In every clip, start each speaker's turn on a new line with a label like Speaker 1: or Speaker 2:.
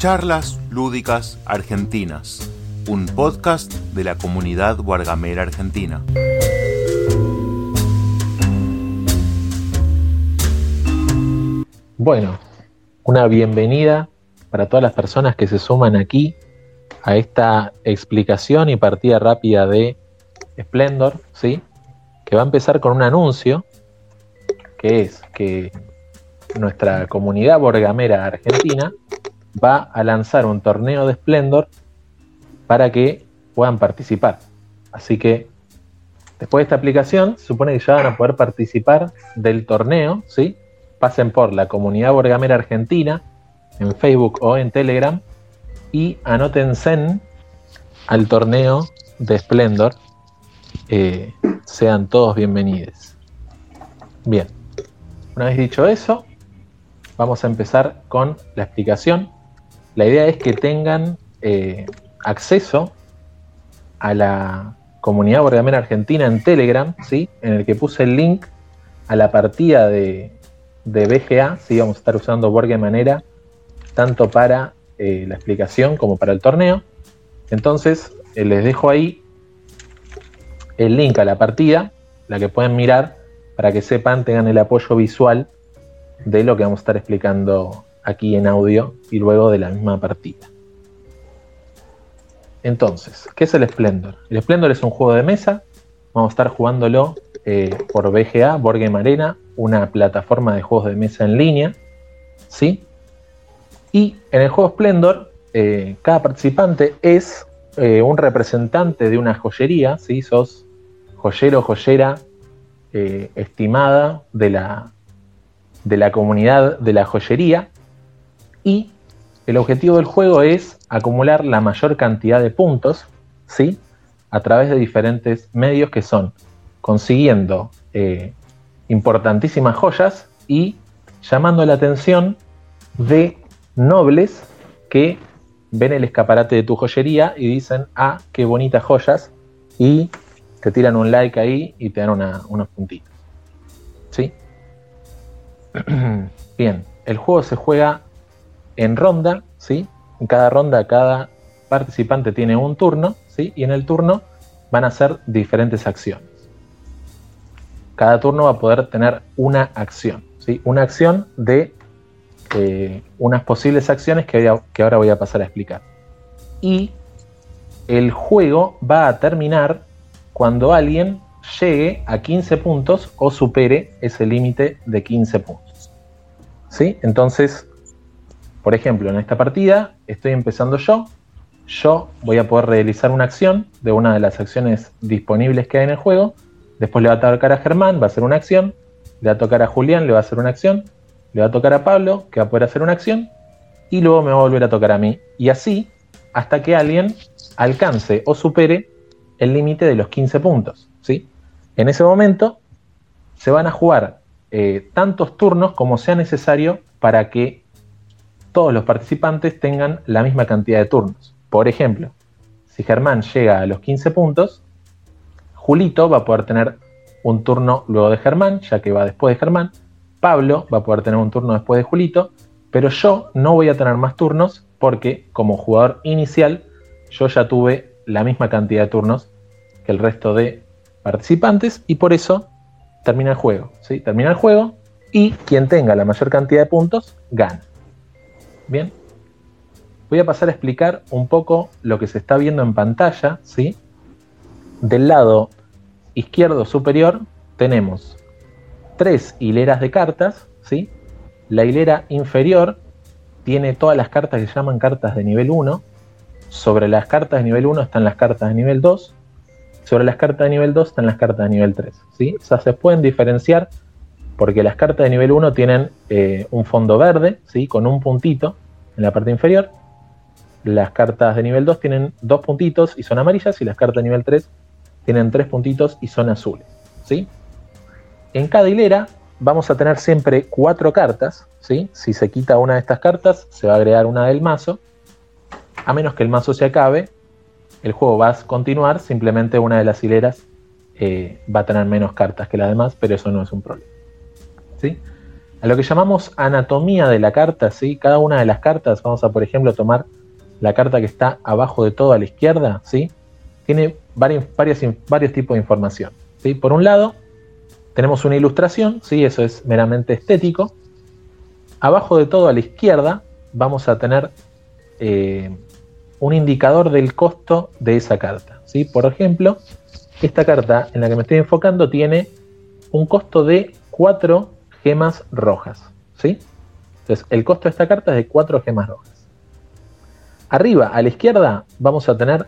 Speaker 1: Charlas Lúdicas Argentinas, un podcast de la comunidad Guargamera Argentina.
Speaker 2: Bueno, una bienvenida para todas las personas que se suman aquí a esta explicación y partida rápida de Splendor, ¿sí? Que va a empezar con un anuncio, que es que nuestra comunidad borgamera argentina va a lanzar un torneo de Splendor para que puedan participar. Así que después de esta aplicación, se supone que ya van a poder participar del torneo, ¿sí? Pasen por la comunidad borgamera argentina en Facebook o en Telegram y anótense al torneo de Splendor. Eh, sean todos bienvenidos. Bien, una vez dicho eso, vamos a empezar con la explicación. La idea es que tengan eh, acceso a la comunidad borgamera argentina en Telegram, ¿sí? en el que puse el link a la partida de, de BGA, ¿sí? vamos a estar usando Manera tanto para eh, la explicación como para el torneo. Entonces eh, les dejo ahí el link a la partida, la que pueden mirar para que sepan, tengan el apoyo visual de lo que vamos a estar explicando aquí en audio y luego de la misma partida. Entonces, ¿qué es el Splendor? El Splendor es un juego de mesa, vamos a estar jugándolo eh, por BGA, Board Game Arena, una plataforma de juegos de mesa en línea, ¿sí? Y en el juego Splendor, eh, cada participante es eh, un representante de una joyería, ¿sí? Sos joyero, joyera estimada de la, de la comunidad de la joyería y el objetivo del juego es acumular la mayor cantidad de puntos, ¿sí? A través de diferentes medios que son consiguiendo eh, importantísimas joyas y llamando la atención de nobles que ven el escaparate de tu joyería y dicen, ah, qué bonitas joyas, y te tiran un like ahí y te dan unos puntitos. ¿Sí? Bien, el juego se juega en ronda, ¿sí? En cada ronda cada participante tiene un turno, ¿sí? Y en el turno van a ser diferentes acciones. Cada turno va a poder tener una acción, ¿sí? Una acción de eh, unas posibles acciones que, que ahora voy a pasar a explicar. Y el juego va a terminar cuando alguien llegue a 15 puntos o supere ese límite de 15 puntos. ¿Sí? Entonces, por ejemplo, en esta partida estoy empezando yo. Yo voy a poder realizar una acción de una de las acciones disponibles que hay en el juego. Después le va a tocar a Germán, va a hacer una acción. Le va a tocar a Julián, le va a hacer una acción. Le va a tocar a Pablo, que va a poder hacer una acción. Y luego me va a volver a tocar a mí. Y así hasta que alguien alcance o supere el límite de los 15 puntos. ¿sí? En ese momento se van a jugar eh, tantos turnos como sea necesario para que todos los participantes tengan la misma cantidad de turnos. Por ejemplo, si Germán llega a los 15 puntos, Julito va a poder tener un turno luego de Germán, ya que va después de Germán. Pablo va a poder tener un turno después de Julito, pero yo no voy a tener más turnos porque como jugador inicial yo ya tuve la misma cantidad de turnos que el resto de participantes y por eso termina el juego. ¿sí? Termina el juego y quien tenga la mayor cantidad de puntos gana. Bien. Voy a pasar a explicar un poco lo que se está viendo en pantalla. ¿sí? Del lado izquierdo superior tenemos tres hileras de cartas. ¿sí? La hilera inferior tiene todas las cartas que se llaman cartas de nivel 1. Sobre las cartas de nivel 1 están las cartas de nivel 2. Sobre las cartas de nivel 2 están las cartas de nivel 3. ¿sí? O sea, se pueden diferenciar porque las cartas de nivel 1 tienen eh, un fondo verde, ¿sí? con un puntito en la parte inferior. Las cartas de nivel 2 tienen dos puntitos y son amarillas, y las cartas de nivel 3 tienen tres puntitos y son azules. ¿sí? En cada hilera vamos a tener siempre cuatro cartas. ¿sí? Si se quita una de estas cartas, se va a agregar una del mazo. A menos que el mazo se acabe, el juego va a continuar, simplemente una de las hileras eh, va a tener menos cartas que las demás, pero eso no es un problema. A lo que llamamos anatomía de la carta, ¿sí? Cada una de las cartas, vamos a por ejemplo tomar la carta que está abajo de todo a la izquierda, ¿sí? Tiene varios, varios tipos de información. ¿sí? Por un lado, tenemos una ilustración, ¿sí? eso es meramente estético. Abajo de todo a la izquierda vamos a tener eh, un indicador del costo de esa carta. ¿sí? Por ejemplo, esta carta en la que me estoy enfocando tiene un costo de 4 gemas rojas. ¿sí? Entonces, el costo de esta carta es de 4 gemas rojas. Arriba, a la izquierda, vamos a tener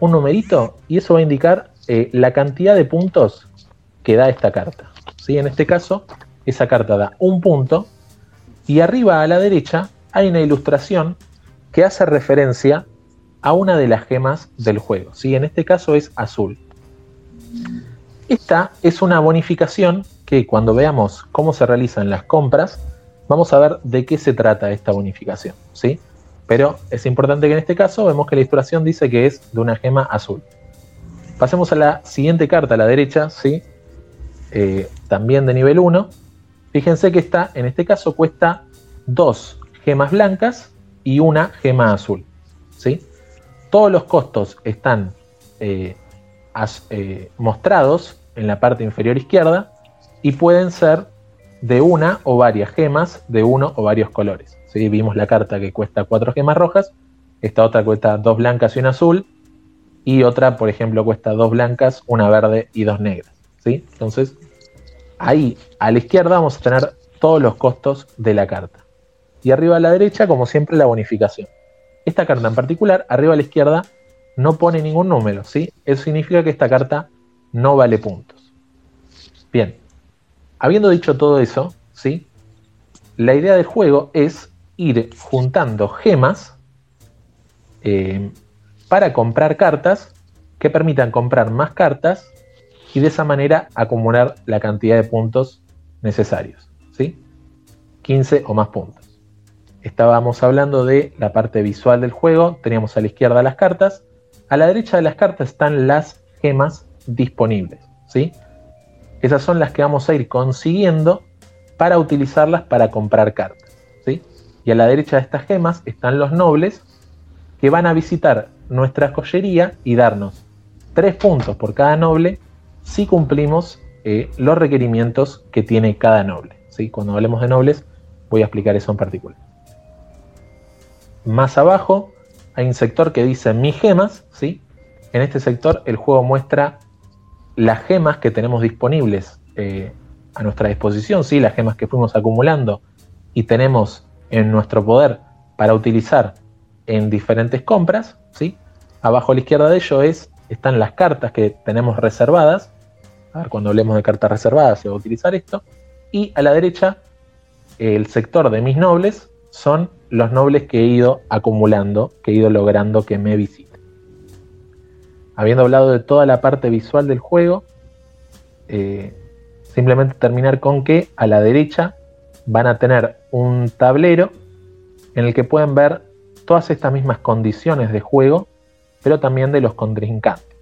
Speaker 2: un numerito y eso va a indicar eh, la cantidad de puntos que da esta carta. ¿sí? En este caso, esa carta da un punto y arriba a la derecha hay una ilustración que hace referencia a una de las gemas del juego. ¿sí? En este caso es azul. Esta es una bonificación que cuando veamos cómo se realizan las compras, vamos a ver de qué se trata esta bonificación. ¿sí? Pero es importante que en este caso vemos que la ilustración dice que es de una gema azul. Pasemos a la siguiente carta a la derecha, ¿sí? Eh, también de nivel 1. Fíjense que esta, en este caso, cuesta dos gemas blancas y una gema azul. ¿sí? Todos los costos están eh, eh, mostrados en la parte inferior izquierda y pueden ser de una o varias gemas de uno o varios colores. ¿sí? Vimos la carta que cuesta cuatro gemas rojas, esta otra cuesta dos blancas y una azul, y otra, por ejemplo, cuesta dos blancas, una verde y dos negras. ¿sí? Entonces, ahí a la izquierda vamos a tener todos los costos de la carta. Y arriba a la derecha, como siempre, la bonificación. Esta carta en particular, arriba a la izquierda, no pone ningún número, ¿sí? Eso significa que esta carta no vale puntos. Bien, habiendo dicho todo eso, ¿sí? La idea del juego es ir juntando gemas eh, para comprar cartas que permitan comprar más cartas y de esa manera acumular la cantidad de puntos necesarios. ¿sí? 15 o más puntos. Estábamos hablando de la parte visual del juego, teníamos a la izquierda las cartas, a la derecha de las cartas están las gemas disponibles. ¿sí? Esas son las que vamos a ir consiguiendo para utilizarlas para comprar cartas. ¿sí? Y a la derecha de estas gemas están los nobles que van a visitar nuestra joyería y darnos 3 puntos por cada noble si cumplimos eh, los requerimientos que tiene cada noble. ¿sí? Cuando hablemos de nobles voy a explicar eso en particular. Más abajo hay un sector que dice mis gemas. ¿sí? En este sector el juego muestra las gemas que tenemos disponibles eh, a nuestra disposición, ¿sí? las gemas que fuimos acumulando y tenemos en nuestro poder para utilizar en diferentes compras. ¿sí? Abajo a la izquierda de ello es, están las cartas que tenemos reservadas a ver, cuando hablemos de cartas reservadas se va a utilizar esto. Y a la derecha, el sector de mis nobles son los nobles que he ido acumulando, que he ido logrando que me visiten. Habiendo hablado de toda la parte visual del juego, eh, simplemente terminar con que a la derecha van a tener un tablero en el que pueden ver todas estas mismas condiciones de juego, pero también de los contrincantes.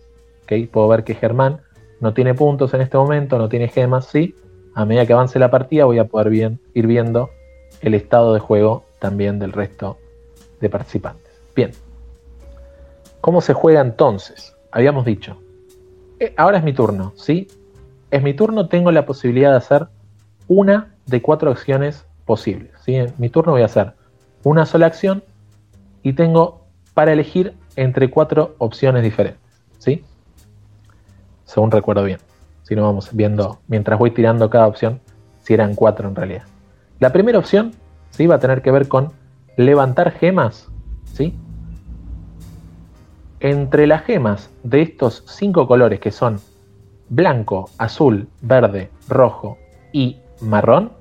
Speaker 2: ¿okay? Puedo ver que Germán no tiene puntos en este momento, no tiene gemas, sí. A medida que avance la partida voy a poder bien, ir viendo el estado de juego también del resto de participantes. Bien. ¿Cómo se juega entonces? Habíamos dicho. Eh, ahora es mi turno, ¿sí? Es mi turno, tengo la posibilidad de hacer una de cuatro acciones posibles. ¿sí? En mi turno voy a hacer una sola acción y tengo para elegir entre cuatro opciones diferentes. ¿sí? según recuerdo bien. Si no vamos viendo, mientras voy tirando cada opción, si eran cuatro en realidad. La primera opción ¿sí? va a tener que ver con levantar gemas. ¿sí? Entre las gemas de estos cinco colores que son blanco, azul, verde, rojo y marrón,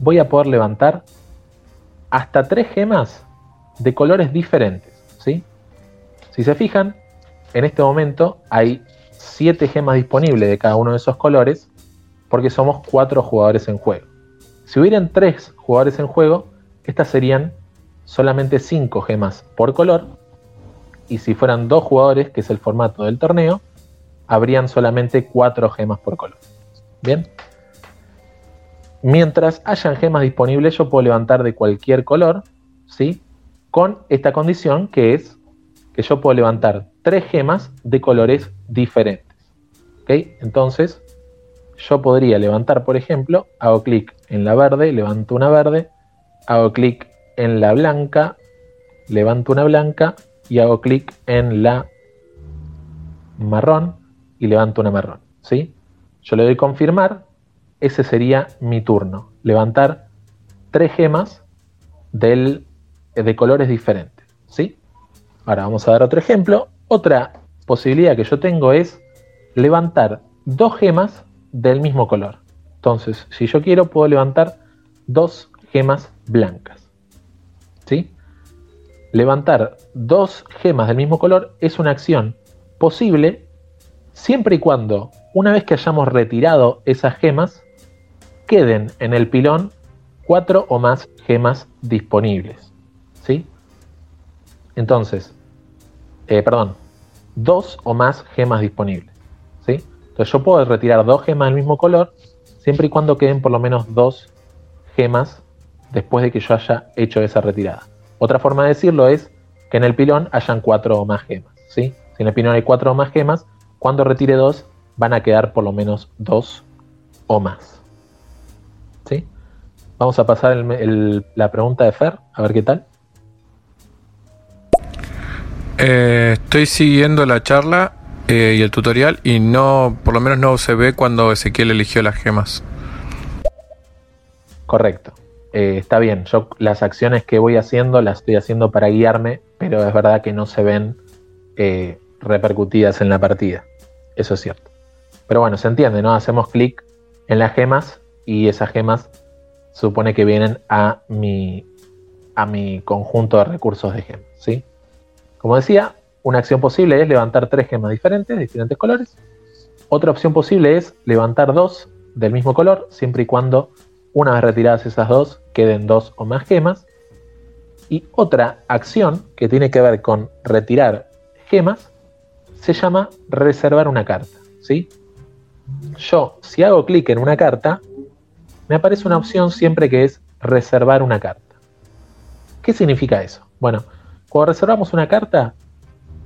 Speaker 2: voy a poder levantar hasta tres gemas de colores diferentes. ¿sí? Si se fijan, en este momento hay 7 gemas disponibles de cada uno de esos colores, porque somos 4 jugadores en juego. Si hubieran 3 jugadores en juego, estas serían solamente 5 gemas por color, y si fueran 2 jugadores, que es el formato del torneo, habrían solamente 4 gemas por color. Bien. Mientras hayan gemas disponibles, yo puedo levantar de cualquier color, ¿sí? Con esta condición que es que yo puedo levantar tres gemas de colores diferentes. Entonces, yo podría levantar, por ejemplo, hago clic en la verde, levanto una verde, hago clic en la blanca, levanto una blanca y hago clic en la marrón y levanto una marrón. ¿sí? Yo le doy confirmar, ese sería mi turno, levantar tres gemas del, de colores diferentes. ¿sí? Ahora vamos a dar otro ejemplo. Otra posibilidad que yo tengo es levantar dos gemas del mismo color. Entonces, si yo quiero, puedo levantar dos gemas blancas. Levantar dos gemas del mismo color es una acción posible siempre y cuando, una vez que hayamos retirado esas gemas, queden en el pilón cuatro o más gemas disponibles. ¿Sí? Entonces, eh, perdón, dos o más gemas disponibles. ¿Sí? Entonces yo puedo retirar dos gemas del mismo color siempre y cuando queden por lo menos dos gemas después de que yo haya hecho esa retirada. Otra forma de decirlo es que en el pilón hayan cuatro o más gemas. ¿sí? Si en el pilón hay cuatro o más gemas, cuando retire dos van a quedar por lo menos dos o más. ¿Sí? Vamos a pasar la pregunta de Fer, a ver qué tal.
Speaker 3: Eh, estoy siguiendo la charla eh, y el tutorial y no, por lo menos no se ve cuando Ezequiel eligió las gemas.
Speaker 2: Correcto. Eh, está bien, yo las acciones que voy haciendo las estoy haciendo para guiarme, pero es verdad que no se ven eh, repercutidas en la partida. Eso es cierto. Pero bueno, se entiende, ¿no? Hacemos clic en las gemas y esas gemas supone que vienen a mi, a mi conjunto de recursos de gemas, ¿sí? Como decía, una acción posible es levantar tres gemas diferentes, diferentes colores. Otra opción posible es levantar dos del mismo color, siempre y cuando una vez retiradas esas dos queden dos o más gemas. Y otra acción que tiene que ver con retirar gemas se llama reservar una carta. ¿sí? Yo, si hago clic en una carta, me aparece una opción siempre que es reservar una carta. ¿Qué significa eso? Bueno, cuando reservamos una carta,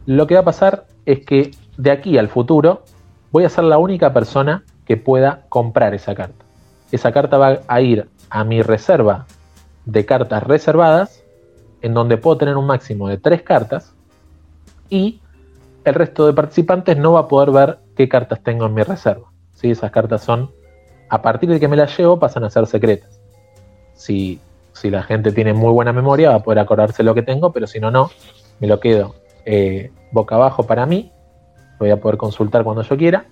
Speaker 2: lo que va a pasar es que de aquí al futuro voy a ser la única persona que pueda comprar esa carta. Esa carta va a ir a mi reserva de cartas reservadas, en donde puedo tener un máximo de tres cartas, y el resto de participantes no va a poder ver qué cartas tengo en mi reserva. ¿sí? Esas cartas son, a partir de que me las llevo, pasan a ser secretas. Si, si la gente tiene muy buena memoria, va a poder acordarse lo que tengo, pero si no, no, me lo quedo eh, boca abajo para mí. Voy a poder consultar cuando yo quiera.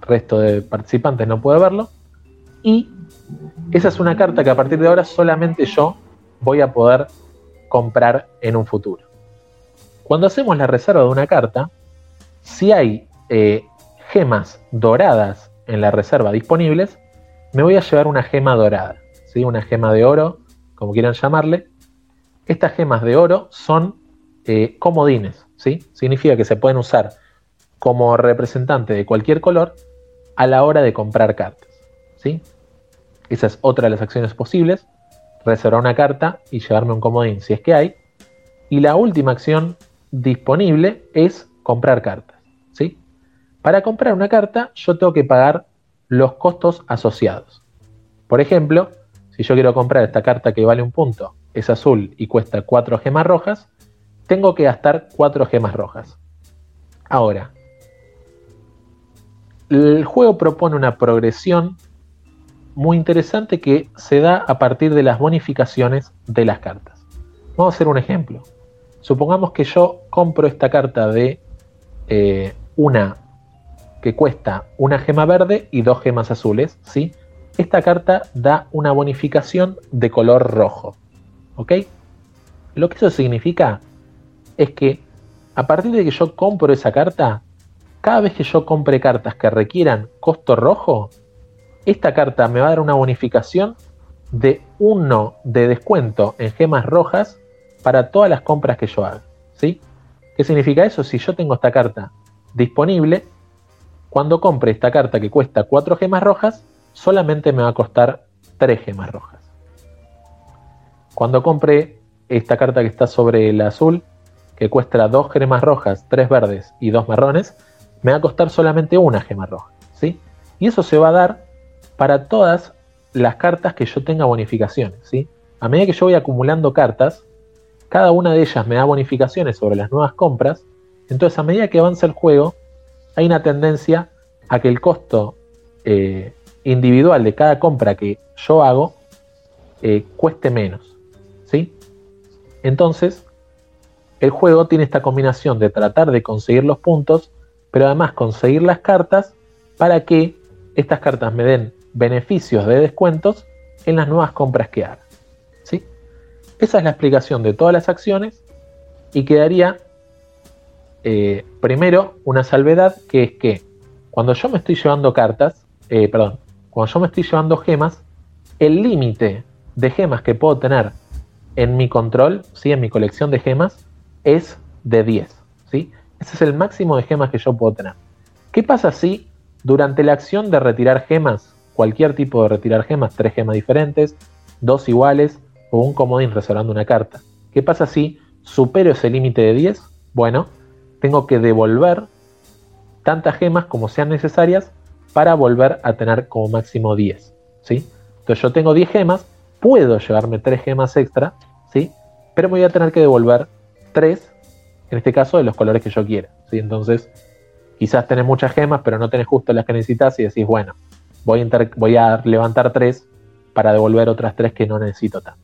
Speaker 2: Resto de participantes no puede verlo. Y esa es una carta que a partir de ahora solamente yo voy a poder comprar en un futuro. Cuando hacemos la reserva de una carta, si hay eh, gemas doradas en la reserva disponibles, me voy a llevar una gema dorada, ¿sí? una gema de oro, como quieran llamarle. Estas gemas de oro son eh, comodines, ¿sí? Significa que se pueden usar como representante de cualquier color a la hora de comprar cartas, ¿sí? Esa es otra de las acciones posibles, reservar una carta y llevarme un comodín si es que hay. Y la última acción disponible es comprar cartas, ¿sí? Para comprar una carta yo tengo que pagar los costos asociados. Por ejemplo, si yo quiero comprar esta carta que vale un punto, es azul y cuesta 4 gemas rojas, tengo que gastar 4 gemas rojas. Ahora, el juego propone una progresión muy interesante que se da a partir de las bonificaciones de las cartas. Vamos a hacer un ejemplo. Supongamos que yo compro esta carta de eh, una que cuesta una gema verde y dos gemas azules, ¿sí? Esta carta da una bonificación de color rojo, ¿ok? Lo que eso significa es que a partir de que yo compro esa carta, cada vez que yo compre cartas que requieran costo rojo, esta carta me va a dar una bonificación de 1 de descuento en gemas rojas para todas las compras que yo haga. ¿sí? ¿Qué significa eso? Si yo tengo esta carta disponible, cuando compre esta carta que cuesta 4 gemas rojas, solamente me va a costar tres gemas rojas. Cuando compre esta carta que está sobre el azul, que cuesta dos gemas rojas, tres verdes y dos marrones, me va a costar solamente una gema roja. ¿sí? Y eso se va a dar para todas las cartas que yo tenga bonificaciones. ¿sí? A medida que yo voy acumulando cartas, cada una de ellas me da bonificaciones sobre las nuevas compras. Entonces, a medida que avanza el juego, hay una tendencia a que el costo eh, individual de cada compra que yo hago eh, cueste menos. ¿sí? Entonces, el juego tiene esta combinación de tratar de conseguir los puntos, pero además conseguir las cartas para que estas cartas me den beneficios de descuentos en las nuevas compras que haga. ¿sí? Esa es la explicación de todas las acciones y quedaría eh, primero una salvedad que es que cuando yo me estoy llevando cartas, eh, perdón, cuando yo me estoy llevando gemas, el límite de gemas que puedo tener en mi control, ¿sí? en mi colección de gemas, es de 10. ¿sí? Ese es el máximo de gemas que yo puedo tener. ¿Qué pasa si durante la acción de retirar gemas, cualquier tipo de retirar gemas, tres gemas diferentes, dos iguales o un comodín reservando una carta? ¿Qué pasa si supero ese límite de 10? Bueno, tengo que devolver tantas gemas como sean necesarias para volver a tener como máximo 10. ¿sí? Entonces yo tengo 10 gemas, puedo llevarme 3 gemas extra, ¿sí? pero me voy a tener que devolver 3, en este caso de los colores que yo quiera. ¿sí? Entonces, quizás tenés muchas gemas, pero no tenés justo las que necesitas y decís, bueno, voy a, levantar 3 para devolver otras 3 que no necesito tanto.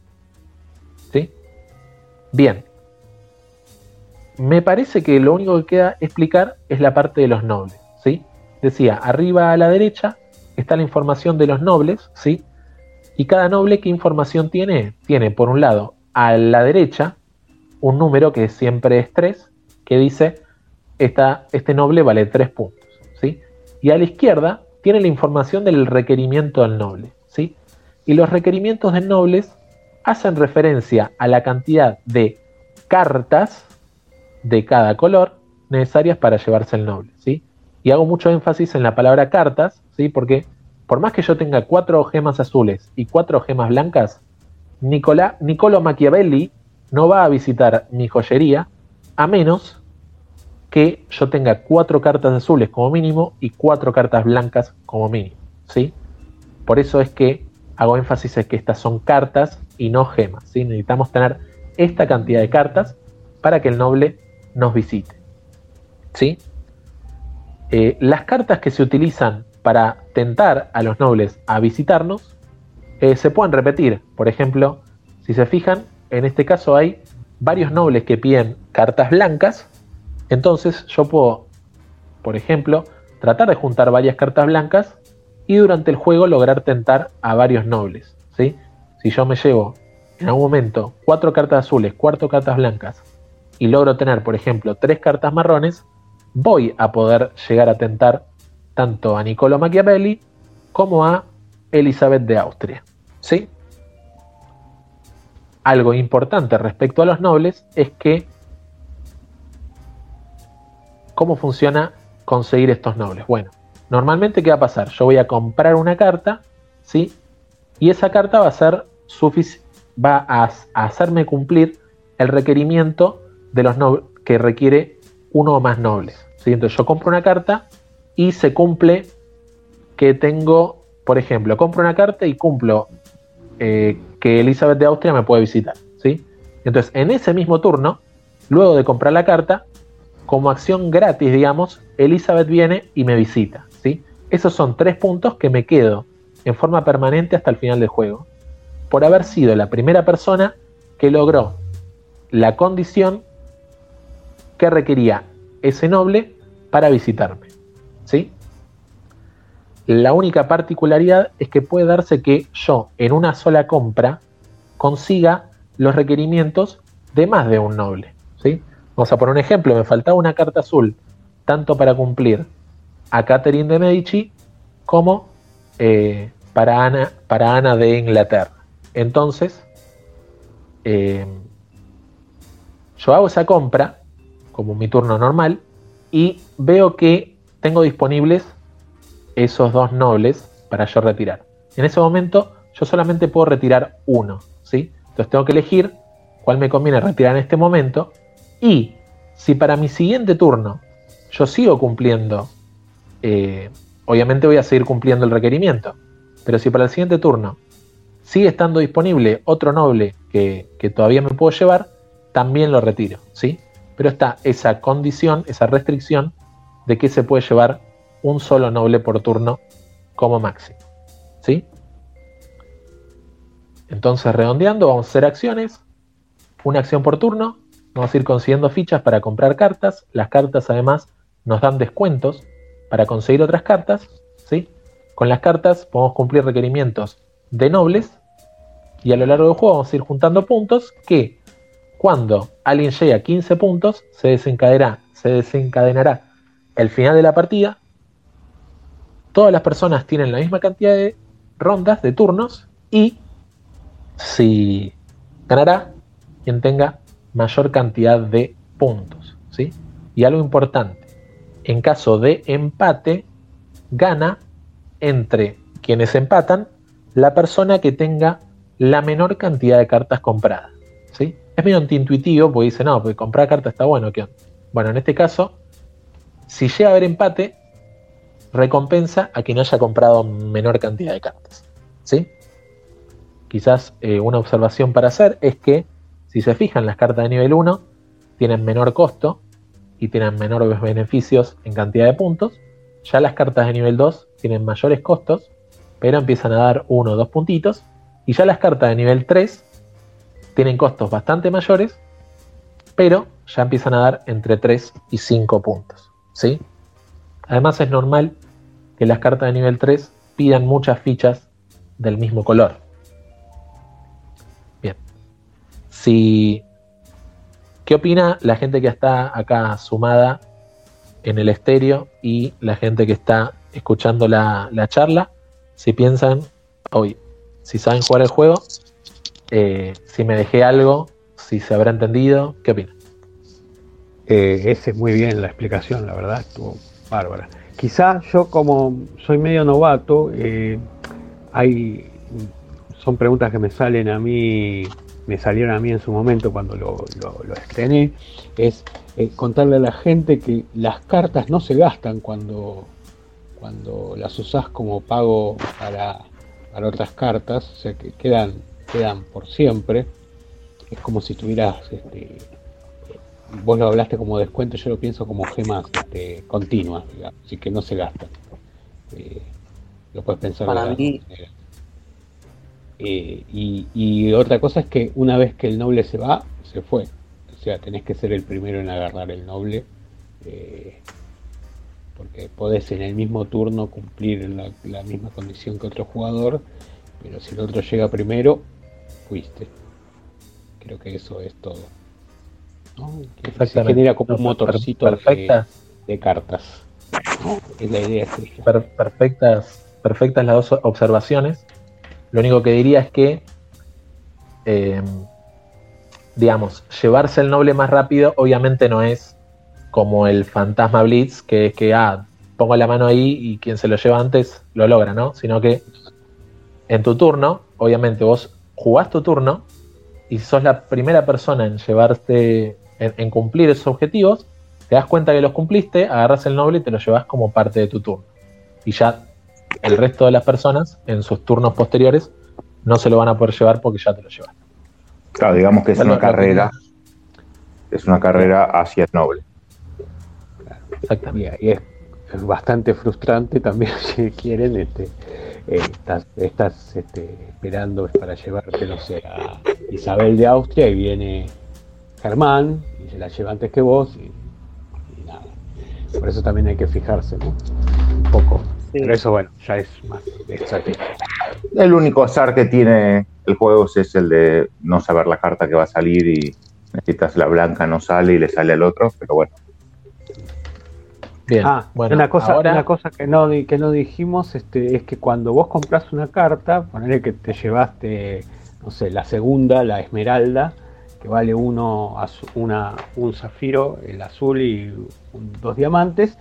Speaker 2: ¿Sí? Bien. Me parece que lo único que queda explicar es la parte de los nobles. ¿sí? Decía, arriba a la derecha está la información de los nobles, ¿sí? Y cada noble, ¿qué información tiene? Tiene, por un lado, a la derecha, un número que siempre es 3, que dice, este noble vale 3 puntos. ¿sí? Y a la izquierda tiene la información del requerimiento del noble. ¿sí? Y los requerimientos del nobles hacen referencia a la cantidad de cartas de cada color necesarias para llevarse el noble. ¿sí? Y hago mucho énfasis en la palabra cartas, ¿sí? porque por más que yo tenga cuatro gemas azules y cuatro gemas blancas, Nicolás, Niccolo Machiavelli no va a visitar mi joyería a menos que yo tenga cuatro cartas azules como mínimo y cuatro cartas blancas como mínimo. ¿sí? Por eso es que hago énfasis en que estas son cartas y no gemas. ¿sí? Necesitamos tener esta cantidad de cartas para que el noble nos visite. ¿sí? Eh, las cartas que se utilizan para tentar a los nobles a visitarnos eh, se pueden repetir. Por ejemplo, si se fijan, en este caso hay varios nobles que piden cartas blancas, entonces yo puedo, por ejemplo, tratar de juntar varias cartas blancas y durante el juego lograr tentar a varios nobles. ¿sí? Si yo me llevo en algún momento cuatro cartas azules, cuatro cartas blancas y logro tener, por ejemplo, tres cartas marrones, voy a poder llegar a tentar tanto a Niccolo Machiavelli como a Elizabeth de Austria. ¿sí? algo importante respecto a los nobles es que cómo funciona conseguir estos nobles. Bueno, normalmente qué va a pasar? Yo voy a comprar una carta, ¿sí? Y esa carta va a ser va a, hacerme cumplir el requerimiento de los que requiere uno o más nobles. ¿sí? Entonces yo compro una carta y se cumple que tengo, por ejemplo, compro una carta y cumplo eh, que Elizabeth de Austria me puede visitar. ¿sí? Entonces, en ese mismo turno, luego de comprar la carta, como acción gratis, digamos, Elizabeth viene y me visita. ¿sí? Esos son tres puntos que me quedo en forma permanente hasta el final del juego, por haber sido la primera persona que logró la condición que requería ese noble para visitarme. ¿sí? La única particularidad es que puede darse que yo en una sola compra consiga los requerimientos de más de un noble. ¿sí? Vamos a poner un ejemplo, me faltaba una carta azul tanto para cumplir a Catherine de Medici como eh, para, Ana, para Ana de Inglaterra. Entonces, eh, yo hago esa compra como mi turno normal y veo que tengo disponibles esos dos nobles para yo retirar. En ese momento yo solamente puedo retirar uno, ¿sí? Entonces tengo que elegir cuál me conviene retirar en este momento y si para mi siguiente turno yo sigo cumpliendo, eh, obviamente voy a seguir cumpliendo el requerimiento, pero si para el siguiente turno sigue estando disponible otro noble que, que todavía me puedo llevar, también lo retiro, ¿sí? Pero está esa condición, esa restricción de que se puede llevar un solo noble por turno como máximo, ¿sí? Entonces, redondeando, vamos a hacer acciones. Una acción por turno. Vamos a ir consiguiendo fichas para comprar cartas. Las cartas además nos dan descuentos para conseguir otras cartas. ¿sí? Con las cartas podemos cumplir requerimientos de nobles. Y a lo largo del juego vamos a ir juntando puntos que cuando alguien llegue a 15 puntos se desencadenará, se desencadenará el final de la partida. Todas las personas tienen la misma cantidad de rondas, de turnos, y si ganará quien tenga mayor cantidad de puntos. ¿sí? Y algo importante, en caso de empate, gana entre quienes empatan la persona que tenga la menor cantidad de cartas compradas. ¿sí? Es medio antiintuitivo porque dice, no, comprar cartas está bueno. ¿qué Bueno, en este caso, si llega a haber empate, recompensa a quien haya comprado menor cantidad de cartas. ¿sí? quizás eh, una observación para hacer es que si se fijan las cartas de nivel 1 tienen menor costo y tienen menores beneficios en cantidad de puntos. Ya las cartas de nivel 2 tienen mayores costos, pero empiezan a dar 1 o 2 puntitos. Y ya las cartas de nivel 3 tienen costos bastante mayores, pero ya empiezan a dar entre 3 y 5 puntos. ¿sí? Además es normal que las cartas de nivel 3 pidan muchas fichas del mismo color. Si, ¿Qué opina la gente que está acá sumada en el estéreo y la gente que está escuchando la, charla? Si piensan, hoy, si saben jugar el juego, eh, si me dejé algo, si se habrá entendido, ¿qué opinan?
Speaker 4: Eh, ese es muy bien la explicación, la verdad, estuvo bárbara. Quizá yo como soy medio novato, eh, hay, son preguntas que me salen a mí me salieron a mí en su momento cuando lo, lo, estrené, es eh, contarle a la gente que las cartas no se gastan cuando, cuando las usás como pago para, para otras cartas, o sea que quedan, quedan por siempre. Es como si tuvieras, este, vos lo hablaste como descuento, yo lo pienso como gemas este, continuas, así que no se gastan. Eh, lo puedes pensar
Speaker 5: para mí,
Speaker 4: eh, y, otra cosa es que una vez que el noble se va, se fue. O sea, tenés que ser el primero en agarrar el noble. Eh, porque podés en el mismo turno cumplir la, la, misma condición que otro jugador. Pero si el otro llega primero, fuiste. Creo que eso es todo. ¿no? Se genera como un motorcito de, cartas. Es la idea.
Speaker 2: perfectas, perfectas las dos observaciones. Lo único que diría es que, eh, digamos, llevarse el noble más rápido obviamente no es como el fantasma Blitz, que es que, ah, pongo la mano ahí y quien se lo lleva antes lo logra, ¿no? Sino que en tu turno, obviamente vos jugás tu turno y sos la primera persona en llevarte, en, en, cumplir esos objetivos, te das cuenta que los cumpliste, agarras el noble y te lo llevas como parte de tu turno. Y ya el resto de las personas en sus turnos posteriores no se lo van a poder llevar porque ya te lo llevan.
Speaker 6: Claro, digamos que es una carrera, es una carrera hacia el noble.
Speaker 4: Exactamente. Y es, bastante frustrante también si quieren, este, eh, estás, este, esperando para llevarte, no sé, a Isabel de Austria y viene Germán y se la lleva antes que vos y, y nada. Por eso también hay que fijarse, ¿no? Un poco. Pero eso, bueno, ya es más estrategia.
Speaker 6: El único azar que tiene el juego es el de no saber la carta que va a salir y necesitas la blanca, no sale y le sale al otro, pero bueno.
Speaker 4: Bien, ah, bueno, una cosa, una cosa que no que no dijimos este, es que cuando vos compras una carta, ponele que te llevaste, no sé, la segunda, la esmeralda, que vale uno una, un zafiro, el azul y dos diamantes,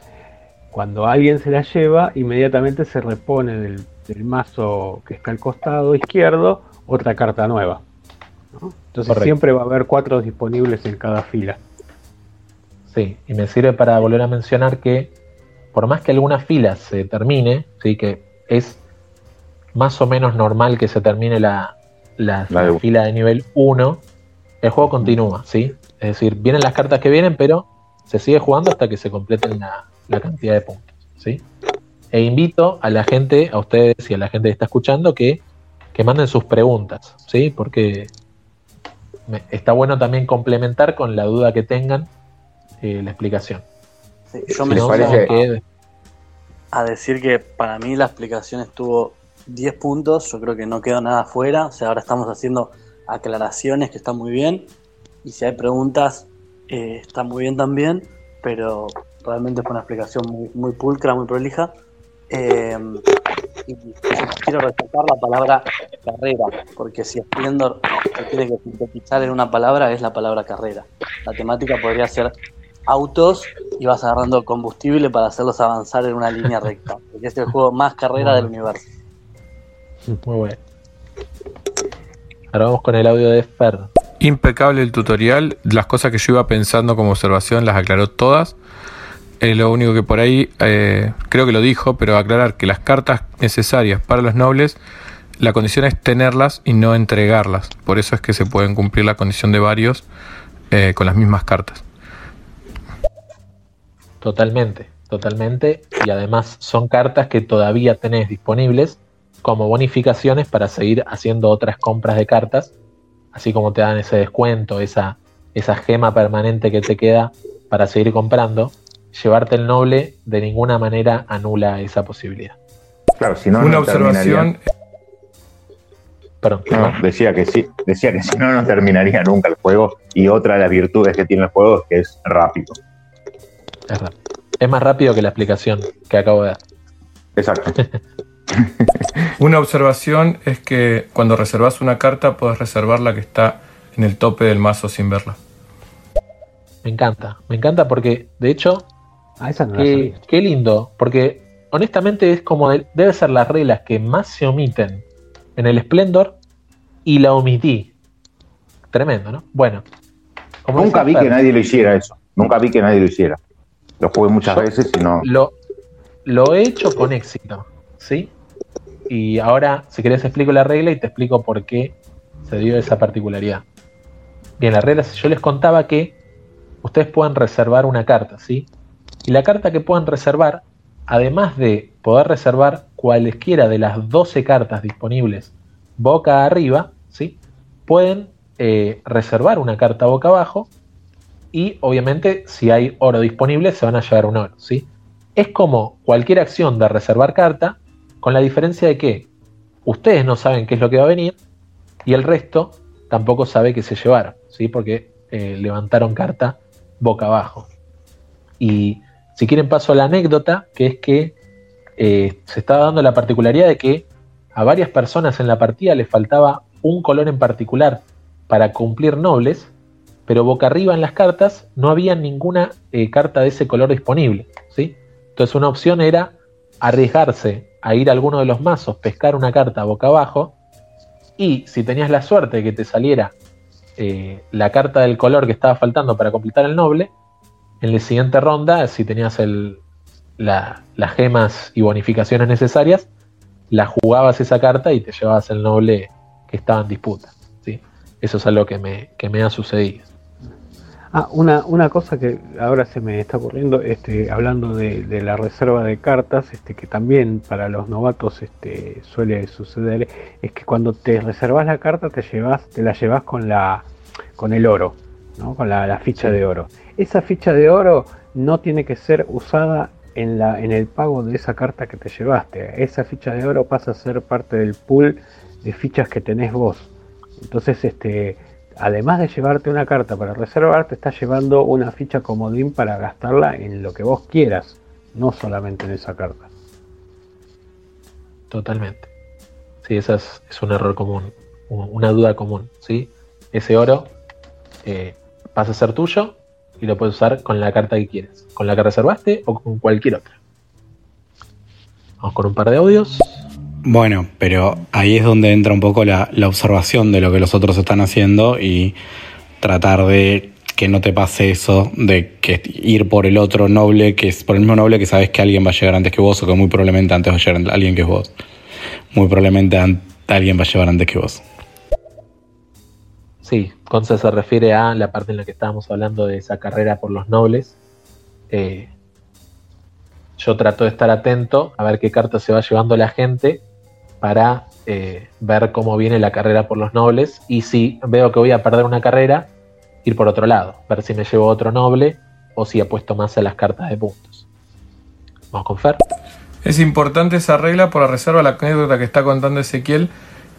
Speaker 4: cuando alguien se la lleva, inmediatamente se repone del del mazo que está al costado izquierdo otra carta nueva. Entonces siempre va a haber cuatro disponibles en cada fila.
Speaker 2: Sí, y me sirve para volver a mencionar que por más que alguna fila se termine, ¿sí? que es más o menos normal que se termine la, fila de nivel 1, el juego continúa, ¿sí? Es decir, vienen las cartas que vienen, pero se sigue jugando hasta que se completen la, la cantidad de puntos, ¿sí? E invito a la gente, a ustedes y a la gente que está escuchando, que, que manden sus preguntas, ¿sí? Porque está bueno también complementar con la duda que tengan eh, la explicación.
Speaker 5: yo me parece a decir que para mí la explicación estuvo 10 puntos, yo creo que no quedó nada afuera, o sea, ahora estamos haciendo aclaraciones que están muy bien, y si hay preguntas, eh, está muy bien también, pero realmente fue una explicación muy, muy pulcra, muy prolija. Eh, y quiero resaltar la palabra carrera, porque si Splendor se tiene que sintetizar en una palabra, es la palabra carrera. La temática podría ser autos y vas agarrando combustible para hacerlos avanzar en una línea recta, porque es el juego más carrera del universo.
Speaker 2: Muy bueno. Ahora vamos con el audio de Fer.
Speaker 3: Impecable el tutorial, las cosas que yo iba pensando como observación las aclaró todas. Lo único que por ahí eh, creo que lo dijo, pero aclarar que las cartas necesarias para los nobles, la condición es tenerlas y no entregarlas. Por eso es que se pueden cumplir la condición de varios eh, con las mismas cartas.
Speaker 2: Totalmente, totalmente. Y además son cartas que todavía tenés disponibles como bonificaciones para seguir haciendo otras compras de cartas, así como te dan ese descuento, esa, esa gema permanente que te queda para seguir comprando. Llevarte el noble de ninguna manera anula esa posibilidad.
Speaker 3: Claro, si no, una observación.
Speaker 6: Perdón, decía que sí, decía que si no, no terminaría nunca el juego. Y otra de las virtudes que tiene el juego es que es rápido.
Speaker 2: Es más rápido que la explicación que acabo de dar.
Speaker 6: Exacto.
Speaker 3: una observación es que cuando reservas una carta puedes reservar la que está en el tope del mazo sin verla.
Speaker 2: Me encanta, me encanta porque de hecho, ah, qué, lindo, porque honestamente es como debe ser las reglas que más se omiten en el Splendor y la omití. Tremendo, ¿no? Bueno.
Speaker 6: Nunca vi que nadie lo hiciera eso. Nunca vi que nadie lo hiciera. Lo jugué muchas veces y no.
Speaker 2: Lo, lo he hecho con éxito, ¿sí? Y ahora, si querés, explico la regla y te explico por qué se dio esa particularidad. Bien, la regla, yo les contaba que ustedes pueden reservar una carta, ¿sí? Y la carta que puedan reservar, además de poder reservar cualesquiera de las 12 cartas disponibles boca arriba, ¿sí? Pueden eh, reservar una carta boca abajo y obviamente si hay oro disponible se van a llevar un oro, ¿sí? Es como cualquier acción de reservar carta, con la diferencia de que ustedes no saben qué es lo que va a venir y el resto tampoco sabe que se llevaron, ¿sí? Porque eh, levantaron carta boca abajo. Y si quieren paso a la anécdota, que es que eh, se estaba dando la particularidad de que a varias personas en la partida les faltaba un color en particular para cumplir nobles pero boca arriba en las cartas no había ninguna eh, carta de ese color disponible. ¿sí? Entonces una opción era arriesgarse a ir a alguno de los mazos, pescar una carta boca abajo, y si tenías la suerte de que te saliera eh, la carta del color que estaba faltando para completar el noble, en la siguiente ronda, si tenías el, las gemas y bonificaciones necesarias, la jugabas esa carta y te llevabas el noble que estaba en disputa. ¿sí? Eso es algo que me, que me ha sucedido.
Speaker 4: Ah, una, una cosa que ahora se me está ocurriendo, este, hablando de, la reserva de cartas, este, que también para los novatos este, suele suceder, es que cuando te reservas la carta te llevas, te la llevas con la con el oro, ¿no? con la, ficha de oro. Esa ficha de oro no tiene que ser usada en, la, en el pago de esa carta que te llevaste. Esa ficha de oro pasa a ser parte del pool de fichas que tenés vos. Entonces, este, además de llevarte una carta para reservar, te estás llevando una ficha comodín para gastarla en lo que vos quieras, no solamente en esa carta.
Speaker 2: Totalmente. Sí, ese es, un error común, una duda común. ¿sí? Ese oro eh, pasa a ser tuyo y lo puedes usar con la carta que quieres, con la que reservaste o con cualquier otra. Vamos con un par de audios.
Speaker 7: Bueno, pero ahí es donde entra un poco la, observación de lo que los otros están haciendo y tratar de que no te pase eso de que ir por el otro noble, que es por el mismo noble que sabes que alguien va a llegar antes que vos o que muy probablemente antes va a llegar alguien que es vos. Muy probablemente alguien va a llegar antes que vos.
Speaker 2: Sí, Conce se refiere a la parte en la que estábamos hablando de esa carrera por los nobles. Eh, yo trato de estar atento a ver qué carta se va llevando la gente para eh, ver cómo viene la carrera por los nobles y si veo que voy a perder una carrera, ir por otro lado, ver si me llevo otro noble o si apuesto más a las cartas de puntos. Vamos con Fer.
Speaker 3: Es importante esa regla por la reserva, la anécdota que está contando Ezequiel.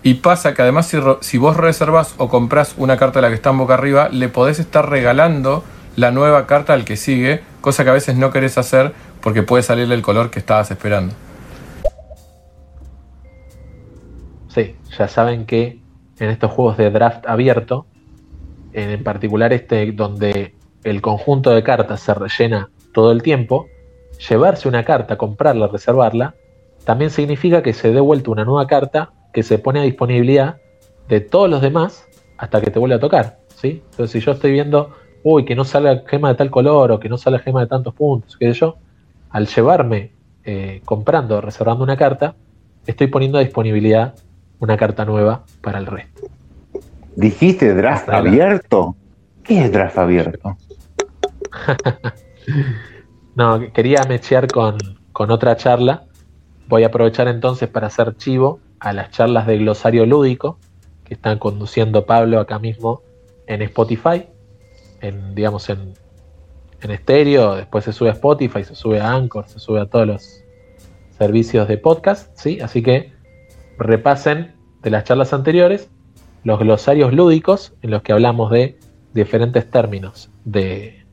Speaker 3: Y pasa que además si, vos reservas o compras una carta de la que está en boca arriba, le podés estar regalando la nueva carta al que sigue, cosa que a veces no querés hacer porque puede salirle el color que estabas esperando.
Speaker 2: Sí, ya saben que en estos juegos de draft abierto, en particular este donde el conjunto de cartas se rellena todo el tiempo, llevarse una carta, comprarla, reservarla, también significa que se dé vuelta una nueva carta que se pone a disponibilidad de todos los demás hasta que te vuelva a tocar. ¿sí? Entonces, si yo estoy viendo, uy, que no sale gema de tal color o que no sale gema de tantos puntos, qué sé yo, al llevarme eh, comprando reservando una carta, estoy poniendo a disponibilidad una carta nueva para el resto.
Speaker 6: ¿Dijiste draft abierto? ¿Qué es draft abierto?
Speaker 2: no, quería mechear con, con otra charla. Voy a aprovechar entonces para hacer chivo a las charlas de glosario lúdico que están conduciendo Pablo acá mismo en Spotify, en digamos en, en estéreo, después se sube a Spotify, se sube a Anchor, se sube a todos los servicios de podcast, ¿sí? Así que repasen de las charlas anteriores los glosarios lúdicos en los que hablamos de diferentes términos de,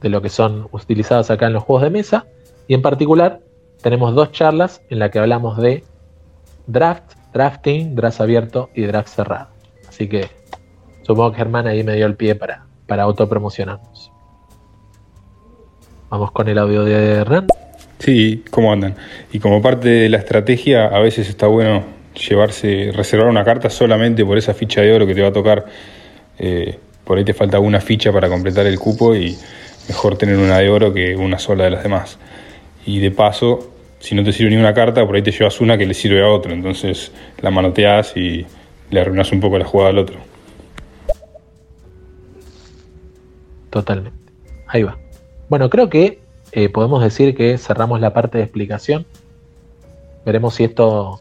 Speaker 2: de lo que son utilizados acá en los juegos de mesa y en particular tenemos dos charlas en las que hablamos de draft, drafting, draft abierto y draft cerrado. Así que supongo que Germán ahí me dio el pie para, para autopromocionarnos. Vamos con el audio de Hernán.
Speaker 8: Sí, ¿cómo andan? Y como parte de la estrategia, a veces está bueno llevarse, reservar una carta solamente por esa ficha de oro que te va a tocar. Eh, por ahí te falta una ficha para completar el cupo y mejor tener una de oro que una sola de las demás. Y de paso, si no te sirve ni una carta, por ahí te llevas una que le sirve a otro. Entonces la manoteas y le arruinas un poco la jugada al otro.
Speaker 2: Totalmente. Ahí va. Bueno, creo que eh, podemos decir que cerramos la parte de explicación. Veremos si esto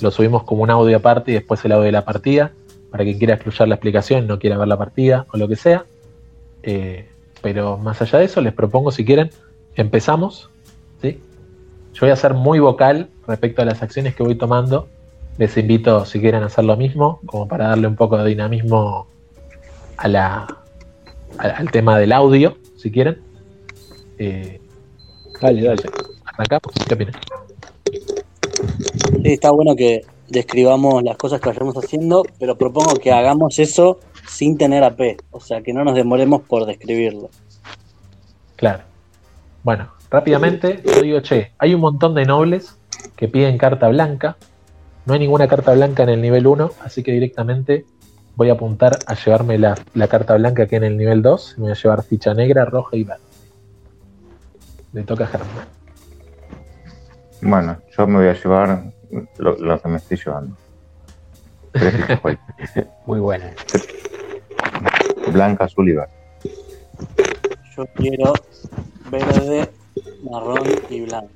Speaker 2: lo subimos como un audio aparte y después el audio de la partida, para quien quiera escuchar la explicación, no quiera ver la partida o lo que sea. Eh, pero más allá de eso, les propongo, si quieren, empezamos. ¿sí? Yo voy a ser muy vocal respecto a las acciones que voy tomando. Les invito, si quieren, hacer lo mismo, como para darle un poco de dinamismo a la, al tema del audio, si quieren.
Speaker 4: Eh, dale, dale.
Speaker 2: Arrancamos, ¿qué opinan?
Speaker 5: Sí, está bueno que describamos las cosas que vayamos haciendo, pero propongo que hagamos eso sin tener AP, o sea, que no nos demoremos por describirlo.
Speaker 2: Claro. Bueno, rápidamente yo digo, che, hay un montón de nobles que piden carta blanca. No hay ninguna carta blanca en el nivel 1, así que directamente voy a apuntar a llevarme la, carta blanca que en el nivel 2. Me voy a llevar ficha negra, roja y verde. Le toca a Germán.
Speaker 6: Bueno, yo me voy a llevar lo, que me estoy llevando.
Speaker 4: Muy buena.
Speaker 6: Blanca, azul y verde.
Speaker 5: Yo quiero verde, marrón y blanco.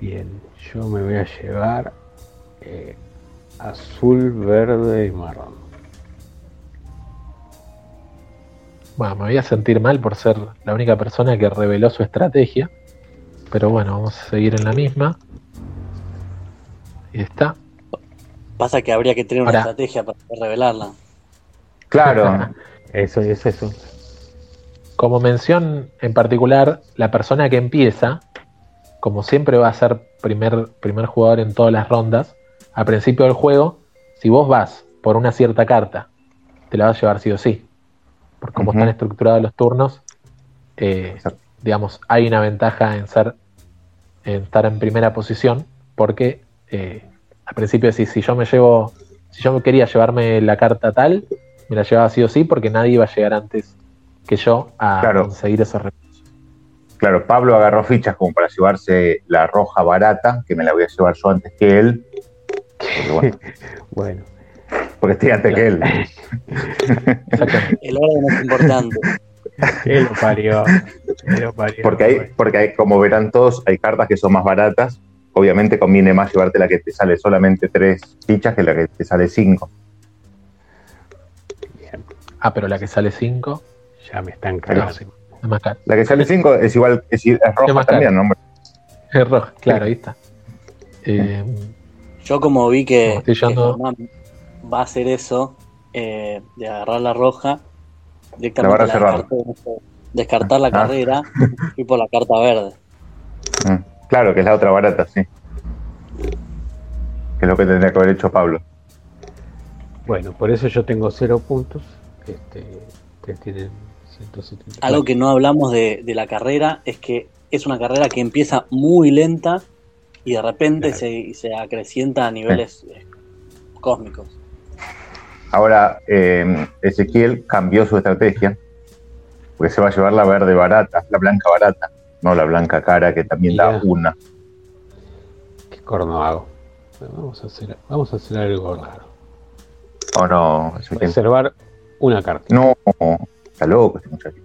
Speaker 4: Bien, yo me voy a llevar eh, azul, verde y marrón.
Speaker 2: Bueno, me voy a sentir mal por ser la única persona que reveló su estrategia. Pero bueno, vamos a seguir en la misma. Y está.
Speaker 5: Pasa que habría que tener una estrategia para revelarla.
Speaker 6: Claro,
Speaker 4: eso es eso.
Speaker 2: Como mención en particular, la persona que empieza, como siempre va a ser primer, primer jugador en todas las rondas, al principio del juego, si vos vas por una cierta carta, te la vas a llevar sí o sí. Por cómo están estructurados los turnos, eh, digamos, hay una ventaja en ser en estar en primera posición, porque eh, al principio si, si yo me llevo, si yo quería llevarme la carta tal, me la llevaba sí o sí, porque nadie iba a llegar antes que yo a conseguir esos recursos.
Speaker 6: Claro, Pablo agarró fichas como para llevarse la roja barata, que me la voy a llevar yo antes que él.
Speaker 4: bueno.
Speaker 6: Porque estoy antes que él.
Speaker 5: El orden es importante.
Speaker 4: Él lo parió.
Speaker 6: Porque hay, porque hay, como verán todos, hay cartas que son más baratas. Obviamente conviene más llevarte la que te sale solamente tres fichas que la que te sale cinco.
Speaker 2: Ah, pero la que sale cinco.
Speaker 4: Ya me están cagando.
Speaker 6: La que sale cinco es igual, es, es roja también, ¿no?
Speaker 2: Es roja, claro, ahí está.
Speaker 5: Eh, Yo como vi que, va a hacer eso, eh, de agarrar la roja, directamente la descartar la ah. carrera y por la carta verde.
Speaker 6: Mm, claro, que es la otra barata, sí. Que es lo que tendría que haber hecho Pablo.
Speaker 4: Bueno, por eso yo tengo cero puntos. Este, tienen 170.
Speaker 5: Algo que no hablamos de, la carrera es que es una carrera que empieza muy lenta y de repente se, se, acrecienta a niveles eh, cósmicos.
Speaker 6: Ahora, eh, Ezequiel cambió su estrategia porque se va a llevar la verde barata, la blanca barata, no la blanca cara que también da una.
Speaker 4: ¿Qué corno hago? Vamos a hacer, vamos a hacer algo raro.
Speaker 6: ¿O no?
Speaker 4: Reservar una carta.
Speaker 6: No, está loco este muchacho.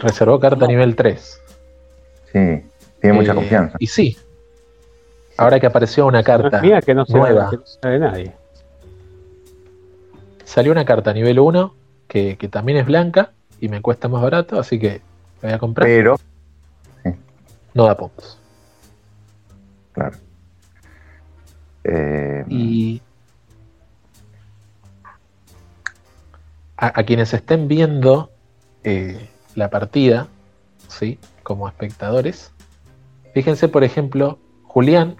Speaker 2: Reservó carta nivel 3.
Speaker 6: Sí, tiene mucha eh, confianza.
Speaker 2: Y sí. Ahora que apareció una carta
Speaker 4: Mira que no nueva. Que no nadie.
Speaker 2: Salió una carta nivel 1 que, que también es blanca y me cuesta más barato, así que la voy a comprar.
Speaker 6: Pero
Speaker 2: no da puntos.
Speaker 6: Claro.
Speaker 2: Eh, y a, quienes estén viendo eh, la partida, ¿sí? como espectadores, fíjense, por ejemplo, Julián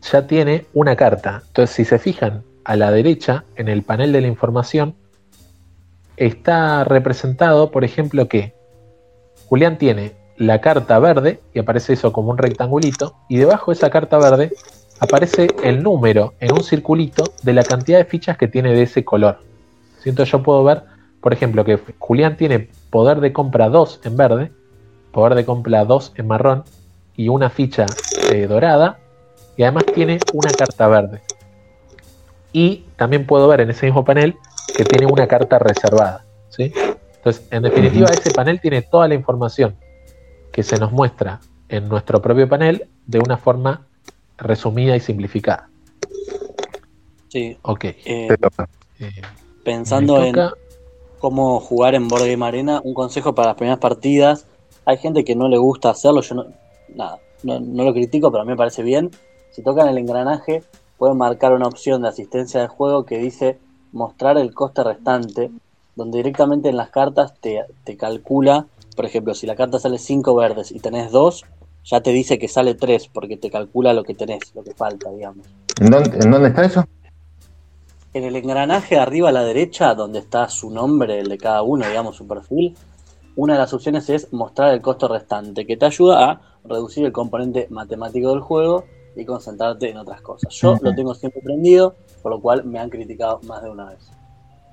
Speaker 2: ya tiene una carta. Entonces, si se fijan a la derecha, en el panel de la información, está representado, por ejemplo, que Julián tiene la carta verde y aparece eso como un rectangulito y debajo de esa carta verde aparece el número en un circulito de la cantidad de fichas que tiene de ese color. Siento yo puedo ver, por ejemplo, que Julián tiene poder de compra 2 en verde, poder de compra 2 en marrón y una ficha eh, dorada y además tiene una carta verde. Y también puedo ver en ese mismo panel que tiene una carta reservada. ¿sí? Entonces, en definitiva, ese panel tiene toda la información que se nos muestra en nuestro propio panel de una forma resumida y simplificada.
Speaker 5: Sí.
Speaker 2: Ok. Eh,
Speaker 5: eh, pensando en cómo jugar en Board Game Arena, un consejo para las primeras partidas. Hay gente que no le gusta hacerlo, yo no, nada, no, no lo critico, pero a mí me parece bien. Si tocan el engranaje, pueden marcar una opción de asistencia de juego que dice mostrar el coste restante, donde directamente en las cartas te, calcula, por ejemplo, si la carta sale 5 verdes y tenés 2, ya te dice que sale 3 porque te calcula lo que tenés, lo que falta, digamos.
Speaker 6: ¿En dónde, está eso?
Speaker 5: En el engranaje de arriba a la derecha, donde está su nombre, el de cada uno, digamos, su perfil, una de las opciones es mostrar el costo restante, que te ayuda a reducir el componente matemático del juego y concentrarte en otras cosas. Yo lo tengo siempre prendido, por lo cual me han criticado más de una vez.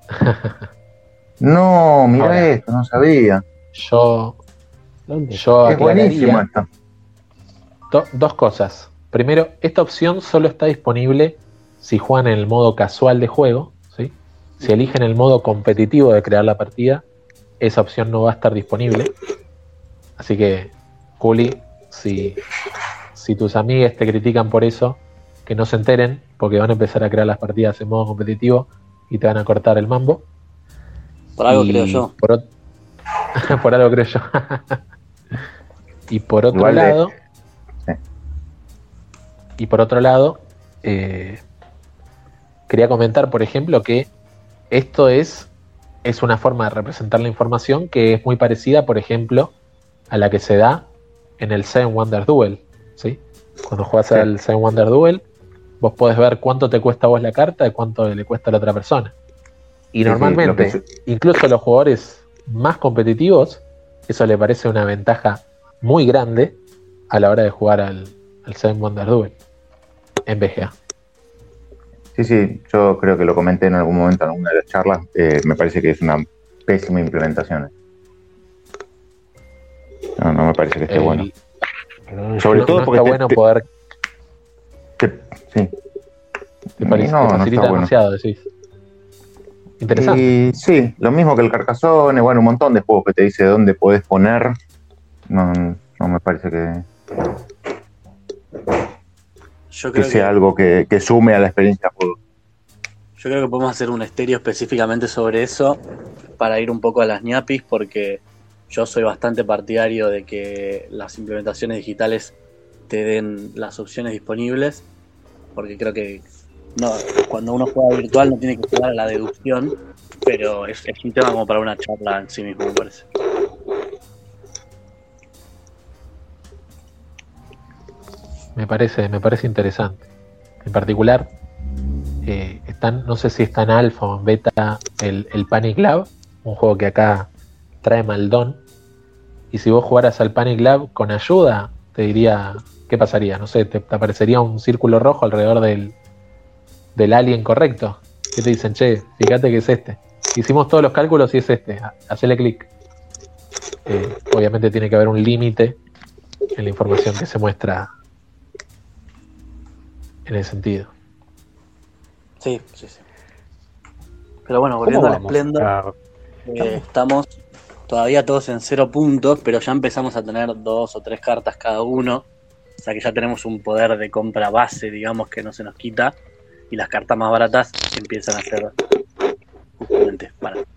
Speaker 6: no, mira esto, no sabía.
Speaker 2: Yo. yo es buenísimo esto. dos cosas. Primero, esta opción solo está disponible si juegan en el modo casual de juego. ¿sí? Si eligen el modo competitivo de crear la partida, esa opción no va a estar disponible. Así que, Juli, si, si tus amigas te critican por eso, que no se enteren, porque van a empezar a crear las partidas en modo competitivo y te van a cortar el mambo.
Speaker 5: Por algo creo yo.
Speaker 2: Por, algo creo yo. y por otro lado. Y por otro lado, eh, quería comentar, por ejemplo, que esto es, es una forma de representar la información que es muy parecida, por ejemplo, a la que se da en el Seven Wonder Duel. ¿sí? Cuando juegas al Seven Wonder Duel, vos podés ver cuánto te cuesta a vos la carta y cuánto le cuesta a la otra persona. Y normalmente, incluso los jugadores más competitivos eso le parece una ventaja muy grande a la hora de jugar al, al Seven Wonders Duel en BGA.
Speaker 6: Sí, sí, yo creo que lo comenté en algún momento en alguna de las charlas. Eh, me parece que es una pésima implementación. No, no me parece que esté bueno.
Speaker 2: Sobre todo porque está bueno poder.
Speaker 6: sí.
Speaker 2: ¿Te parece no, facilita demasiado, decís?
Speaker 6: Interesante. Y, sí, lo mismo que el Carcassonne, bueno, un montón de juegos que te dice dónde puedes poner. No, no me parece que. Yo creo que sea algo que, sume a la experiencia juego.
Speaker 5: Yo creo que podemos hacer un estéreo específicamente sobre eso para ir un poco a las ñapis porque yo soy bastante partidario de que las implementaciones digitales te den las opciones disponibles porque creo que no, cuando uno juega virtual no tiene que jugar a la deducción, pero es, un tema como para una charla en sí mismo, me parece.
Speaker 2: Me parece, me parece interesante. En particular, eh, están, no sé si está en alfa o en beta el, Panic Lab, un juego que acá trae Maldón. Y si vos jugaras al Panic Lab con ayuda, te diría, ¿qué pasaría? No sé, te aparecería un círculo rojo alrededor del, del alien correcto. Que te dicen, che, fíjate que es este. Hicimos todos los cálculos y es este. Hacele clic. Eh, obviamente tiene que haber un límite en la información que se muestra en ese sentido.
Speaker 5: Sí, sí, sí. Pero bueno, volviendo al Splendor, eh, estamos todavía todos en cero puntos, pero ya empezamos a tener dos o tres cartas cada uno. O sea que ya tenemos un poder de compra base, digamos, que no se nos quita y las cartas más baratas empiezan a ser justamente baratas.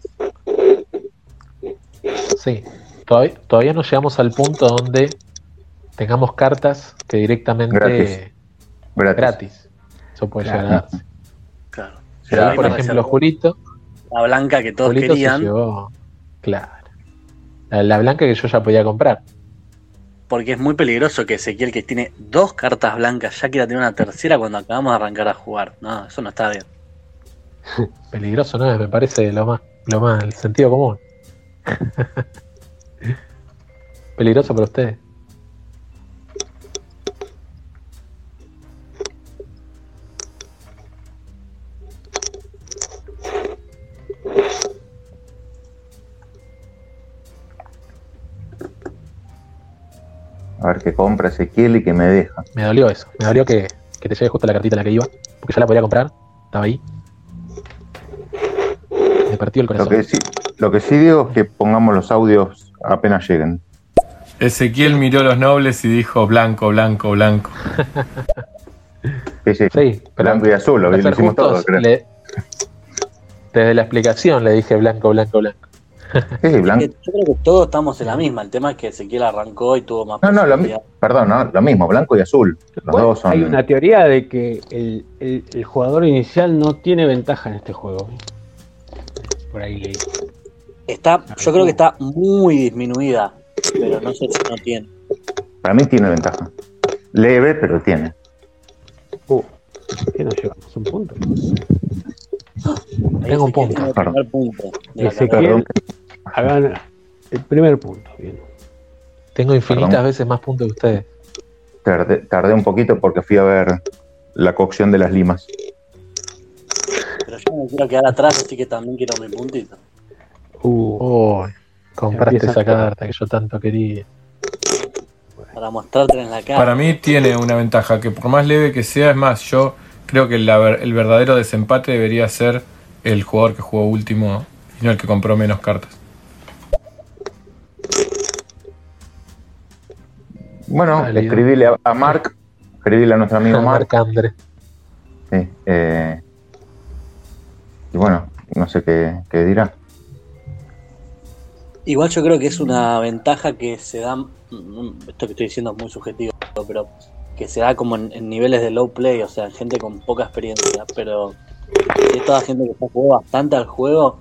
Speaker 2: Sí, todavía, todavía no llegamos al punto donde tengamos cartas que directamente gratis. Eso puede llegar a darse. Claro. por ejemplo, Julito.
Speaker 5: La blanca que todos querían.
Speaker 2: claro. la, blanca que yo ya podía comprar
Speaker 5: porque es muy peligroso que Ezequiel, que tiene dos cartas blancas, ya quiera tener una tercera cuando acabamos de arrancar a jugar. No, eso no está bien.
Speaker 2: Peligroso no es, me parece lo más, lo más, el sentido común. Peligroso para ustedes.
Speaker 6: A ver qué compra Ezequiel y que me deja.
Speaker 2: Me dolió eso. Me dolió que, te llegue justo la cartita a la que iba. Porque ya la podía comprar. Estaba ahí. Me partió el corazón.
Speaker 6: Lo que sí, lo que sí digo es que pongamos los audios apenas lleguen.
Speaker 3: Ezequiel miró los nobles y dijo blanco, blanco, blanco.
Speaker 6: sí, sí. blanco y azul, lo, hicimos todo, creo.
Speaker 2: desde la explicación le dije blanco, blanco, blanco.
Speaker 5: Yo creo que todos estamos en la misma. El tema es que Ezequiel arrancó y tuvo más.
Speaker 6: No, no, lo, perdón, no, lo mismo, blanco y azul. Los dos son...
Speaker 4: Hay una teoría de que el, el, jugador inicial no tiene ventaja en este juego. Por ahí leí.
Speaker 5: Está, yo creo que está muy disminuida, pero no sé si no tiene.
Speaker 6: Para mí tiene ventaja. Leve, pero tiene.
Speaker 4: Uh, ¿Qué nos llevamos? ¿Un punto?
Speaker 2: Tengo un punto.
Speaker 4: punto Ezequiel, hagan el primer punto.
Speaker 2: Tengo infinitas veces más puntos que ustedes.
Speaker 6: Tardé, un poquito porque fui a ver la cocción de las limas.
Speaker 5: Pero yo me quiero quedar atrás, así que también quiero mi puntito.
Speaker 2: Uh, compraste esa carta que yo tanto quería.
Speaker 5: Para mostrarte en la cara.
Speaker 3: Para mí tiene una ventaja, que por más leve que sea, es más, yo creo que el verdadero desempate debería ser el jugador que jugó último y no el que compró menos cartas.
Speaker 6: Bueno, le escribíle a, Mark, escribíle a nuestro amigo Mark.
Speaker 2: Marc
Speaker 6: Sí, eh, y bueno, no sé qué, dirá.
Speaker 5: Igual yo creo que es una ventaja que se da, mm, esto que estoy diciendo es muy subjetivo, pero que se da como en, niveles de low play, o sea, gente con poca experiencia, pero si es toda gente que está jugando bastante al juego,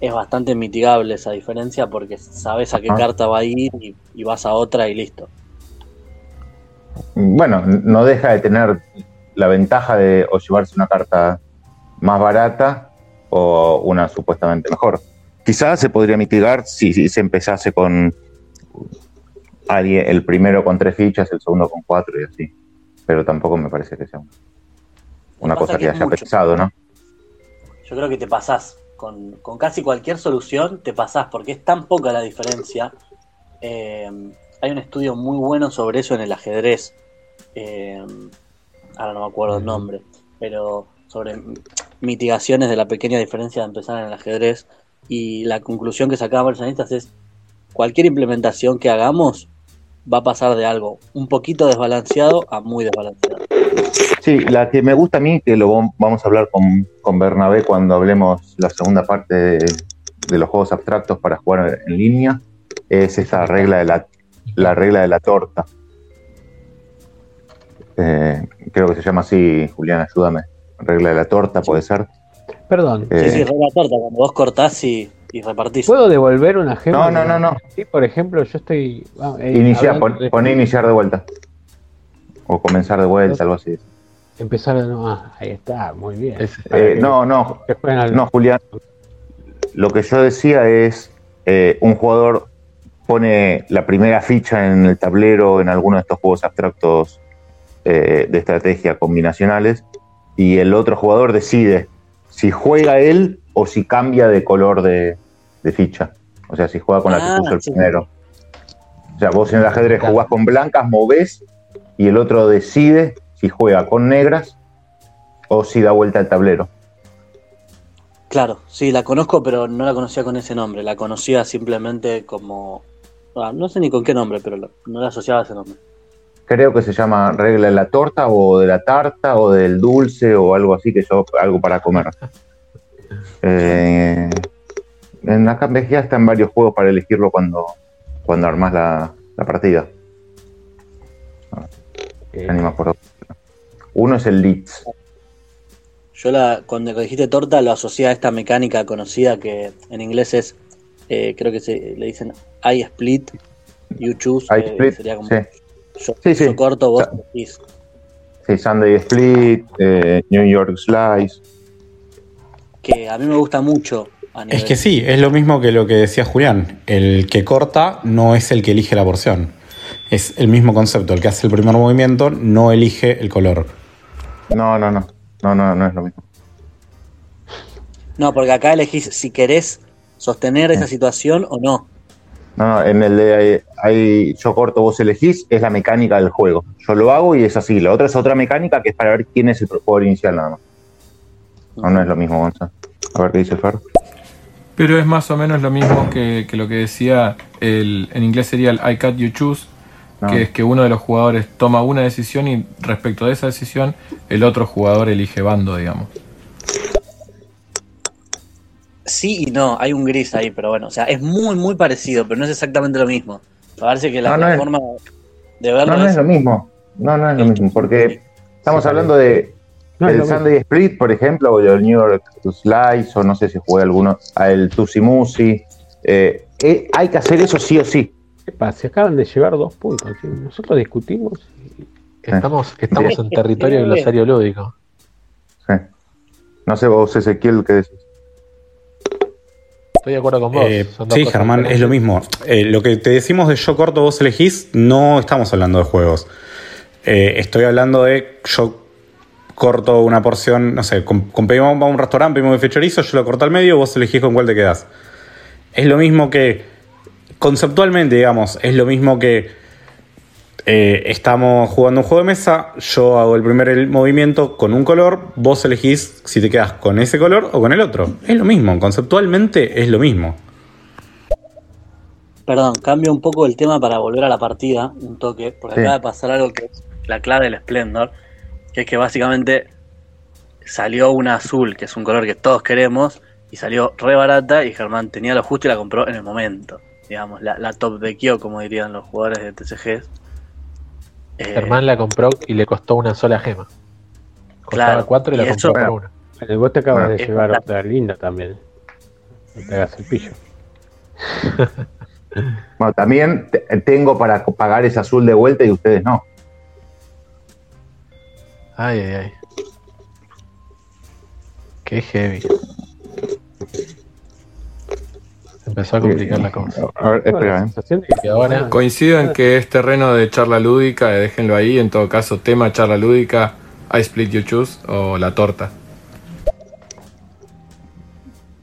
Speaker 5: es bastante mitigable esa diferencia porque sabes a qué ah. carta va a ir y, vas a otra y listo.
Speaker 6: Bueno, no deja de tener la ventaja de o llevarse una carta más barata o una supuestamente mejor. quizás se podría mitigar si, se empezase con alguien, el primero con tres fichas, el segundo con cuatro y así. Pero tampoco me parece que sea una cosa que, haya pesado, ¿no?
Speaker 5: Yo creo que te pasás. Con, casi cualquier solución te pasás, porque es tan poca la diferencia. Eh, hay un estudio muy bueno sobre eso en el ajedrez. Eh, ahora no me acuerdo el nombre, pero sobre mitigaciones de la pequeña diferencia de empezar en el ajedrez. Y la conclusión que sacaban los analistas es: cualquier implementación que hagamos va a pasar de algo un poquito desbalanceado a muy desbalanceado.
Speaker 6: Sí, la que me gusta a mí, que lo vamos a hablar con, con Bernabé cuando hablemos la segunda parte de, los juegos abstractos para jugar en línea, es esa regla de la, la regla de la torta. Eh, creo que se llama así, Julián, ayúdame. Regla de la torta, puede ser.
Speaker 4: Perdón.
Speaker 5: sí, sí, regla de la torta, cuando vos cortás y, y repartís.
Speaker 4: ¿Puedo devolver una gema?
Speaker 6: No, no, no, no.
Speaker 4: Sí, por ejemplo, yo estoy.
Speaker 6: Eh, iniciar, pon, iniciar de vuelta. O comenzar de vuelta, algo así.
Speaker 4: Empezar de nuevo. Ah, ahí está, muy bien.
Speaker 6: Eh, no, no. No, Julián. Lo que yo decía es: un jugador pone la primera ficha en el tablero en alguno de estos juegos abstractos eh, de estrategia combinacionales y el otro jugador decide si juega él o si cambia de color de, ficha. O sea, si juega con la que ah, puso el primero. O sea, vos en el ajedrez jugás con blancas, movés y el otro decide si juega con negras o si da vuelta al tablero.
Speaker 5: Claro, sí, la conozco, pero no la conocía con ese nombre. La conocía simplemente como Ah, no sé ni con qué nombre, pero no la asociaba a ese nombre.
Speaker 6: Creo que se llama regla de la torta o de la tarta o del dulce o algo así, que yo, algo para comer. Eh, en la está están varios juegos para elegirlo cuando, cuando armas la, partida. Eh. Uno es el Leeds.
Speaker 5: Yo la, cuando dijiste torta lo asocié a esta mecánica conocida que en inglés es eh, creo que se le dicen I split, you choose. I split, sería como sí. Yo, corto, vos decís.
Speaker 6: Sí, Sunday Split, eh, New York Slice.
Speaker 5: Que a mí me gusta mucho.
Speaker 7: es que sí, es lo mismo que lo que decía Julián. El que corta no es el que elige la porción. Es el mismo concepto. El que hace el primer movimiento no elige el color.
Speaker 6: No, no, no. No, no, no es lo mismo.
Speaker 5: No, porque acá elegís si querés sostener esa situación o no.
Speaker 6: No, en el de ahí, yo corto, vos elegís, es la mecánica del juego. Yo lo hago y es así. La otra es otra mecánica que es para ver quién es el jugador inicial nada más. No, no es lo mismo, Gonzalo. A ver qué dice Fer.
Speaker 3: Pero es más o menos lo mismo que, lo que decía el, en inglés sería el I cut you choose, que es que uno de los jugadores toma una decisión y respecto de esa decisión el otro jugador elige bando, digamos
Speaker 5: sí y no, hay un gris ahí, pero bueno, o sea, es muy, muy parecido, pero no es exactamente lo mismo. Parece que la, forma
Speaker 6: de verlo. No, no es, lo mismo. No, no es lo mismo, porque estamos hablando de el Sunday Split, por ejemplo, o el New York Slice, o no sé si juega alguno, el Tusi Musi. Eh, eh, hay que hacer eso sí o sí.
Speaker 4: ¿Qué pasa? Se acaban de llevar dos puntos. Nosotros discutimos.
Speaker 2: Estamos, estamos en territorio glosario lúdico.
Speaker 6: Sí. No sé vos, Ezequiel, qué decís.
Speaker 2: Estoy de acuerdo con vos.
Speaker 7: Eh, sí, Germán, es lo mismo. Eh, lo que te decimos de yo corto, vos elegís, no estamos hablando de juegos. Eh, estoy hablando de yo corto una porción, no sé, con, pedimos a un restaurante, pedimos de chorizo, yo lo corto al medio, vos elegís con cuál te quedás. Es lo mismo que, conceptualmente, digamos, es lo mismo que eh, estamos jugando un juego de mesa, yo hago el primer movimiento con un color, vos elegís si te quedas con ese color o con el otro. Es lo mismo, conceptualmente es lo mismo.
Speaker 5: Perdón, cambio un poco el tema para volver a la partida, un toque, porque acaba de pasar algo que es la clave del Splendor, que es que básicamente salió una azul, que es un color que todos queremos, y salió re barata y Germán tenía lo justo y la compró en el momento. Digamos, la, la top de Kyo, como dirían los jugadores de TCGs.
Speaker 2: Eh, Germán la compró y le costó una sola gema. Costaba claro, cuatro y, la compró por una.
Speaker 4: El vos te acabas de llevar otra linda también. No te hagas el pillo.
Speaker 6: bueno, también tengo para pagar ese azul de vuelta y ustedes no.
Speaker 2: Ay, ay, ay. Qué heavy. Empezó a complicar la cosa.
Speaker 3: espera, ¿eh? Coincido en que es terreno de charla lúdica, eh, déjenlo ahí. En todo caso, tema charla lúdica, I split you choose o la torta.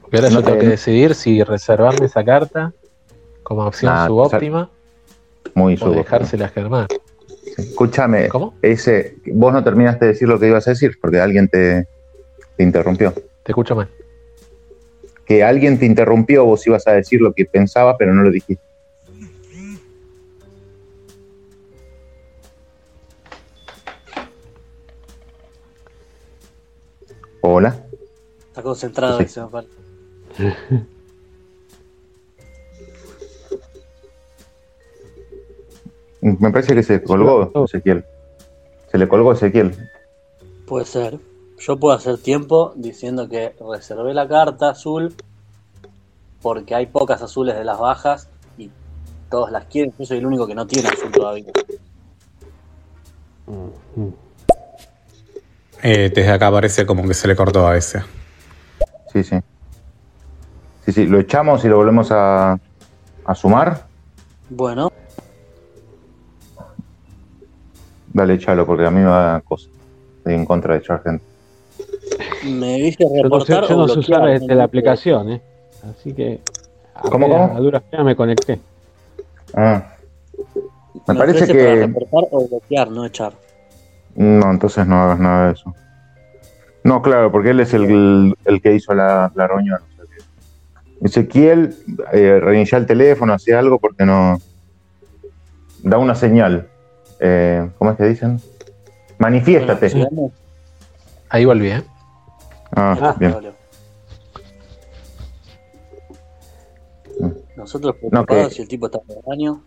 Speaker 2: Porque ahora yo tengo que decidir si reservarme esa carta como opción subóptima
Speaker 6: muy
Speaker 2: o dejársela a Germán.
Speaker 6: Escúchame, ¿Cómo? Ese, vos no terminaste de decir lo que ibas a decir porque alguien te, te interrumpió.
Speaker 2: Te escucho mal
Speaker 6: que alguien te interrumpió, vos ibas a decir lo que pensaba, pero no lo dijiste. Hola.
Speaker 5: Está concentrado, sí.
Speaker 6: Me parece que se colgó Ezequiel. Se le colgó Ezequiel.
Speaker 5: Puede ser. Yo puedo hacer tiempo diciendo que reservé la carta azul porque hay pocas azules de las bajas y todos las quieren. Yo soy el único que no tiene azul todavía.
Speaker 7: Eh, desde acá parece como que se le cortó a ese.
Speaker 6: Sí, sí. Sí, sí, lo echamos y lo volvemos a, a sumar.
Speaker 5: Bueno.
Speaker 6: Dale, échalo, porque a mí me da cosa. Estoy en contra de echar gente.
Speaker 5: Me dice reportar
Speaker 4: yo no sé, usar este, la aplicación, ¿eh? Así que
Speaker 6: a, ¿Cómo, cómo?
Speaker 4: a duras penas me conecté.
Speaker 6: Ah. Me, parece que. Para
Speaker 5: reportar o bloquear, no echar.
Speaker 6: No, entonces no hagas nada de eso. No, claro, porque él es el, el, que hizo la, la reunión. Ezequiel, eh, reinicia el teléfono, hacía algo porque no. Da una señal. Eh, ¿Cómo es que dicen? Manifiéstate.
Speaker 2: Ahí volví, ¿eh?
Speaker 6: Ah, ah bien.
Speaker 5: Nosotros preocupados si el tipo está en el baño.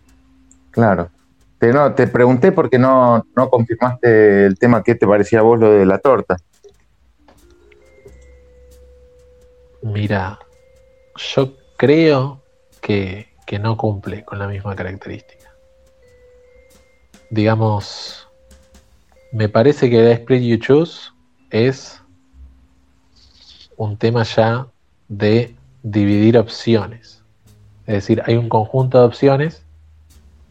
Speaker 6: Claro. Te, no, te pregunté porque no, no confirmaste el tema que te parecía a vos lo de la torta.
Speaker 2: Mira, yo creo que, que no cumple con la misma característica. Digamos, me parece que la Split You Choose es un tema ya de dividir opciones. Es decir, hay un conjunto de opciones,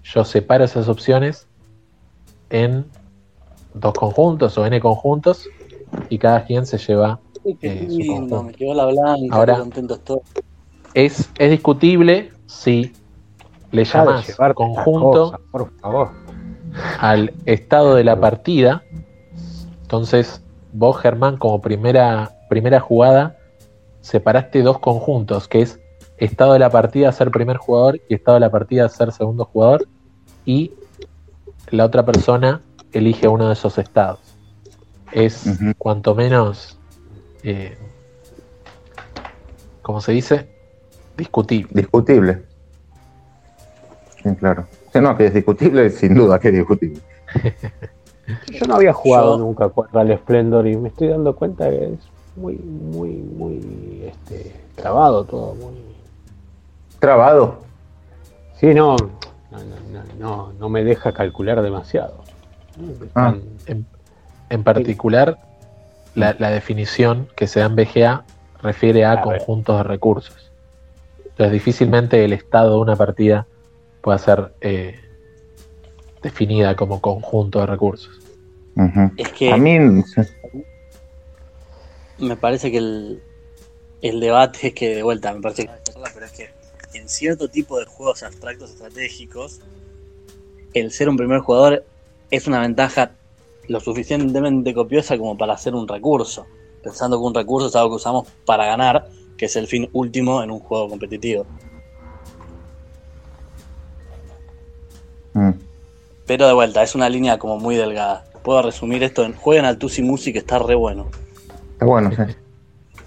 Speaker 2: yo separo esas opciones en dos conjuntos o n conjuntos y cada quien se lleva eh, su conjunto. Me quedó la blanca, Ahora, Es, es discutible si le llamas conjunto por favor. al estado de la partida. Entonces, vos, Germán, como primera primera jugada separaste dos conjuntos, que es estado de la partida ser primer jugador y estado de la partida ser segundo jugador, y la otra persona elige uno de esos estados. Es cuanto menos, eh, ¿cómo se dice? Discutible.
Speaker 6: Discutible. Sí, claro. no, que es discutible, sin duda que es discutible.
Speaker 4: Yo no había jugado nunca contra el Splendor y me estoy dando cuenta que es muy, muy, muy este, trabado todo, muy.
Speaker 6: ¿Trabado?
Speaker 4: Sí, no, no, no, me deja calcular demasiado.
Speaker 2: Ah. En, particular, la, definición que se da en BGA refiere a, conjuntos de recursos. Entonces, difícilmente el estado de una partida pueda ser eh, definida como conjunto de recursos.
Speaker 5: Es que
Speaker 6: a mí
Speaker 5: me parece que el, el debate es que, de vuelta, me parece que pero es que en cierto tipo de juegos abstractos estratégicos, el ser un primer jugador es una ventaja lo suficientemente copiosa como para hacer un recurso, pensando que un recurso es algo que usamos para ganar, que es el fin último en un juego competitivo. Mm. Pero de vuelta, es una línea como muy delgada. Puedo resumir esto en jueguen al Tusi Music, está re bueno.
Speaker 6: Está bueno, sí.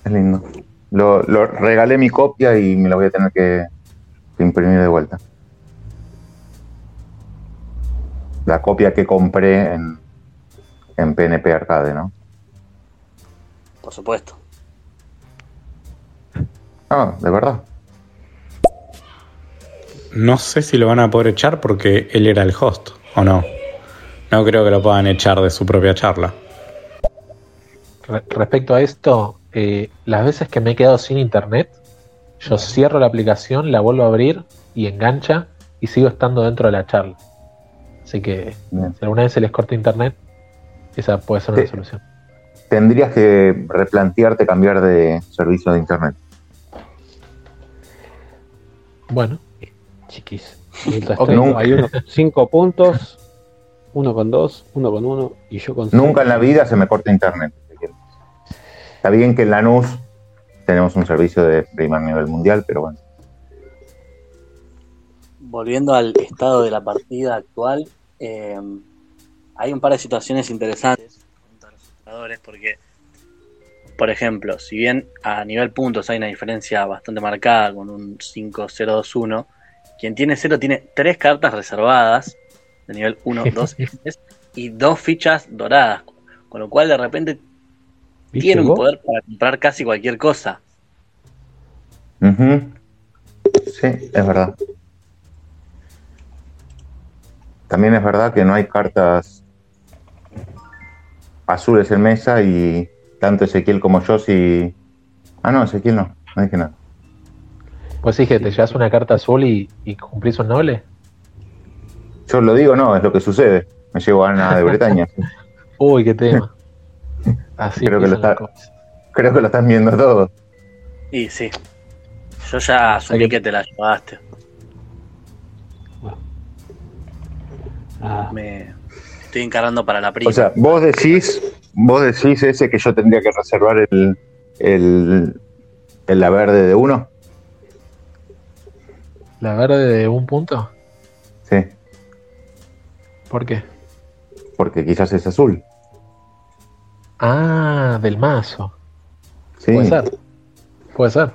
Speaker 6: Es lindo. Lo, regalé mi copia y me la voy a tener que, imprimir de vuelta. La copia que compré en, en PNP Arcade, ¿no?
Speaker 5: Por supuesto.
Speaker 6: Ah, de verdad.
Speaker 7: No sé si lo van a poder echar porque él era el host, ¿o no? No creo que lo puedan echar de su propia charla
Speaker 2: respecto a esto, eh, las veces que me he quedado sin internet, Yo cierro la aplicación, la vuelvo a abrir y engancha y sigo estando dentro de la charla. Así que si alguna vez se les corta internet, esa puede ser una solución.
Speaker 6: Tendrías que replantearte cambiar de servicio de internet.
Speaker 2: Bueno.
Speaker 4: Chiquis. Hay uno con cinco puntos, uno con dos, uno con uno y yo con
Speaker 6: Nunca en la vida se me corta internet. Está bien que en Lanús tenemos un servicio de primer nivel mundial, pero bueno.
Speaker 5: Volviendo al estado de la partida actual, eh, hay un par de situaciones interesantes con los jugadores porque, por ejemplo, si bien a nivel puntos hay una diferencia bastante marcada con un 5-0-2-1, quien tiene 0 tiene tres cartas reservadas de nivel 1, 2 y 3 y dos fichas doradas, con lo cual de repente tiene un poder para comprar casi cualquier cosa.
Speaker 6: Sí, es verdad. También es verdad que no hay cartas azules en mesa y tanto Ezequiel como yo si... Ah, no, Ezequiel no, no dije nada.
Speaker 2: Pues sí, que te llevas una carta azul y, cumplís un noble.
Speaker 6: Yo lo digo, no, es lo que sucede. Me llevo a Ana de Bretaña.
Speaker 2: Uy, qué tema.
Speaker 6: Así creo que, lo creo que lo están viendo todos.
Speaker 5: Y sí. Yo ya asumí que te la llevaste. Ah. Me estoy encarando para la prima.
Speaker 6: O sea, vos decís, vos decís ese que yo tendría que reservar el, el, la verde de uno.
Speaker 2: ¿La verde de un punto?
Speaker 6: Sí.
Speaker 2: ¿Por qué?
Speaker 6: Porque quizás es azul.
Speaker 2: Ah, del mazo.
Speaker 6: Sí.
Speaker 2: Puede ser. Puede ser.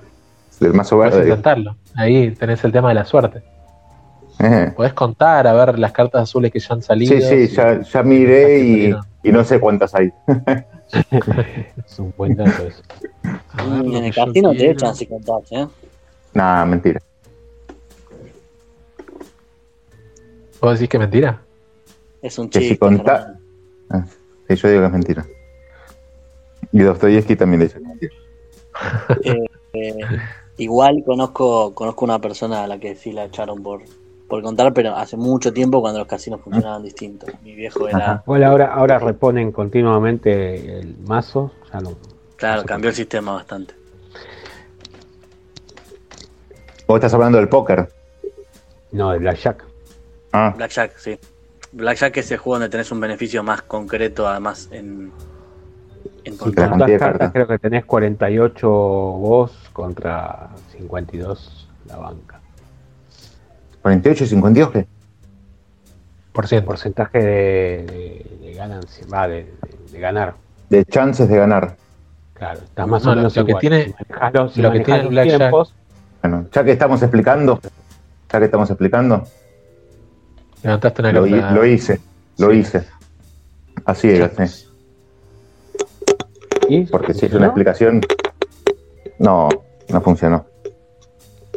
Speaker 6: Del mazo verde.
Speaker 2: Puedes intentarlo. Ahí tenés el tema de la suerte. Eh. Podés contar a ver las cartas azules que ya han salido.
Speaker 6: Sí, sí, ya, ya miré y, y, no sé cuántas hay.
Speaker 4: es un buen dato eso.
Speaker 5: en el casino te echan si contás, ¿eh?
Speaker 6: Nah, mentira.
Speaker 2: ¿Vos decís que mentira?
Speaker 5: Es un chiste.
Speaker 6: Que si contás. Ah, yo digo que es mentira. Y Dostoyevsky también dice que es mentira.
Speaker 5: Eh, eh, igual conozco conozco una persona a la que sí la echaron por, por contar, pero hace mucho tiempo cuando los casinos funcionaban distintos. Mi viejo era.
Speaker 4: Bueno, ahora, ahora reponen continuamente el mazo. Ya no,
Speaker 5: claro, cambió el sistema bastante.
Speaker 6: ¿Vos estás hablando del póker?
Speaker 4: No, del Blackjack.
Speaker 5: Ah. Blackjack, sí. Blackjack es el juego donde tenés un beneficio más concreto, además, en,
Speaker 4: en cartas, creo que tenés 48 vos contra 52 la banca.
Speaker 6: ¿48 y 52 qué?
Speaker 4: Por ciento. Porcentaje de, de, ganancia, va, de, ganar.
Speaker 6: De chances de ganar.
Speaker 4: Claro, está más o menos
Speaker 2: lo que tiene,
Speaker 6: lo que tiene Blackjack. Bueno, ya que estamos explicando, ya que estamos explicando,
Speaker 2: levantaste una
Speaker 6: lo, lo hice, lo hice. Así es, porque si es una explicación. No, no funcionó.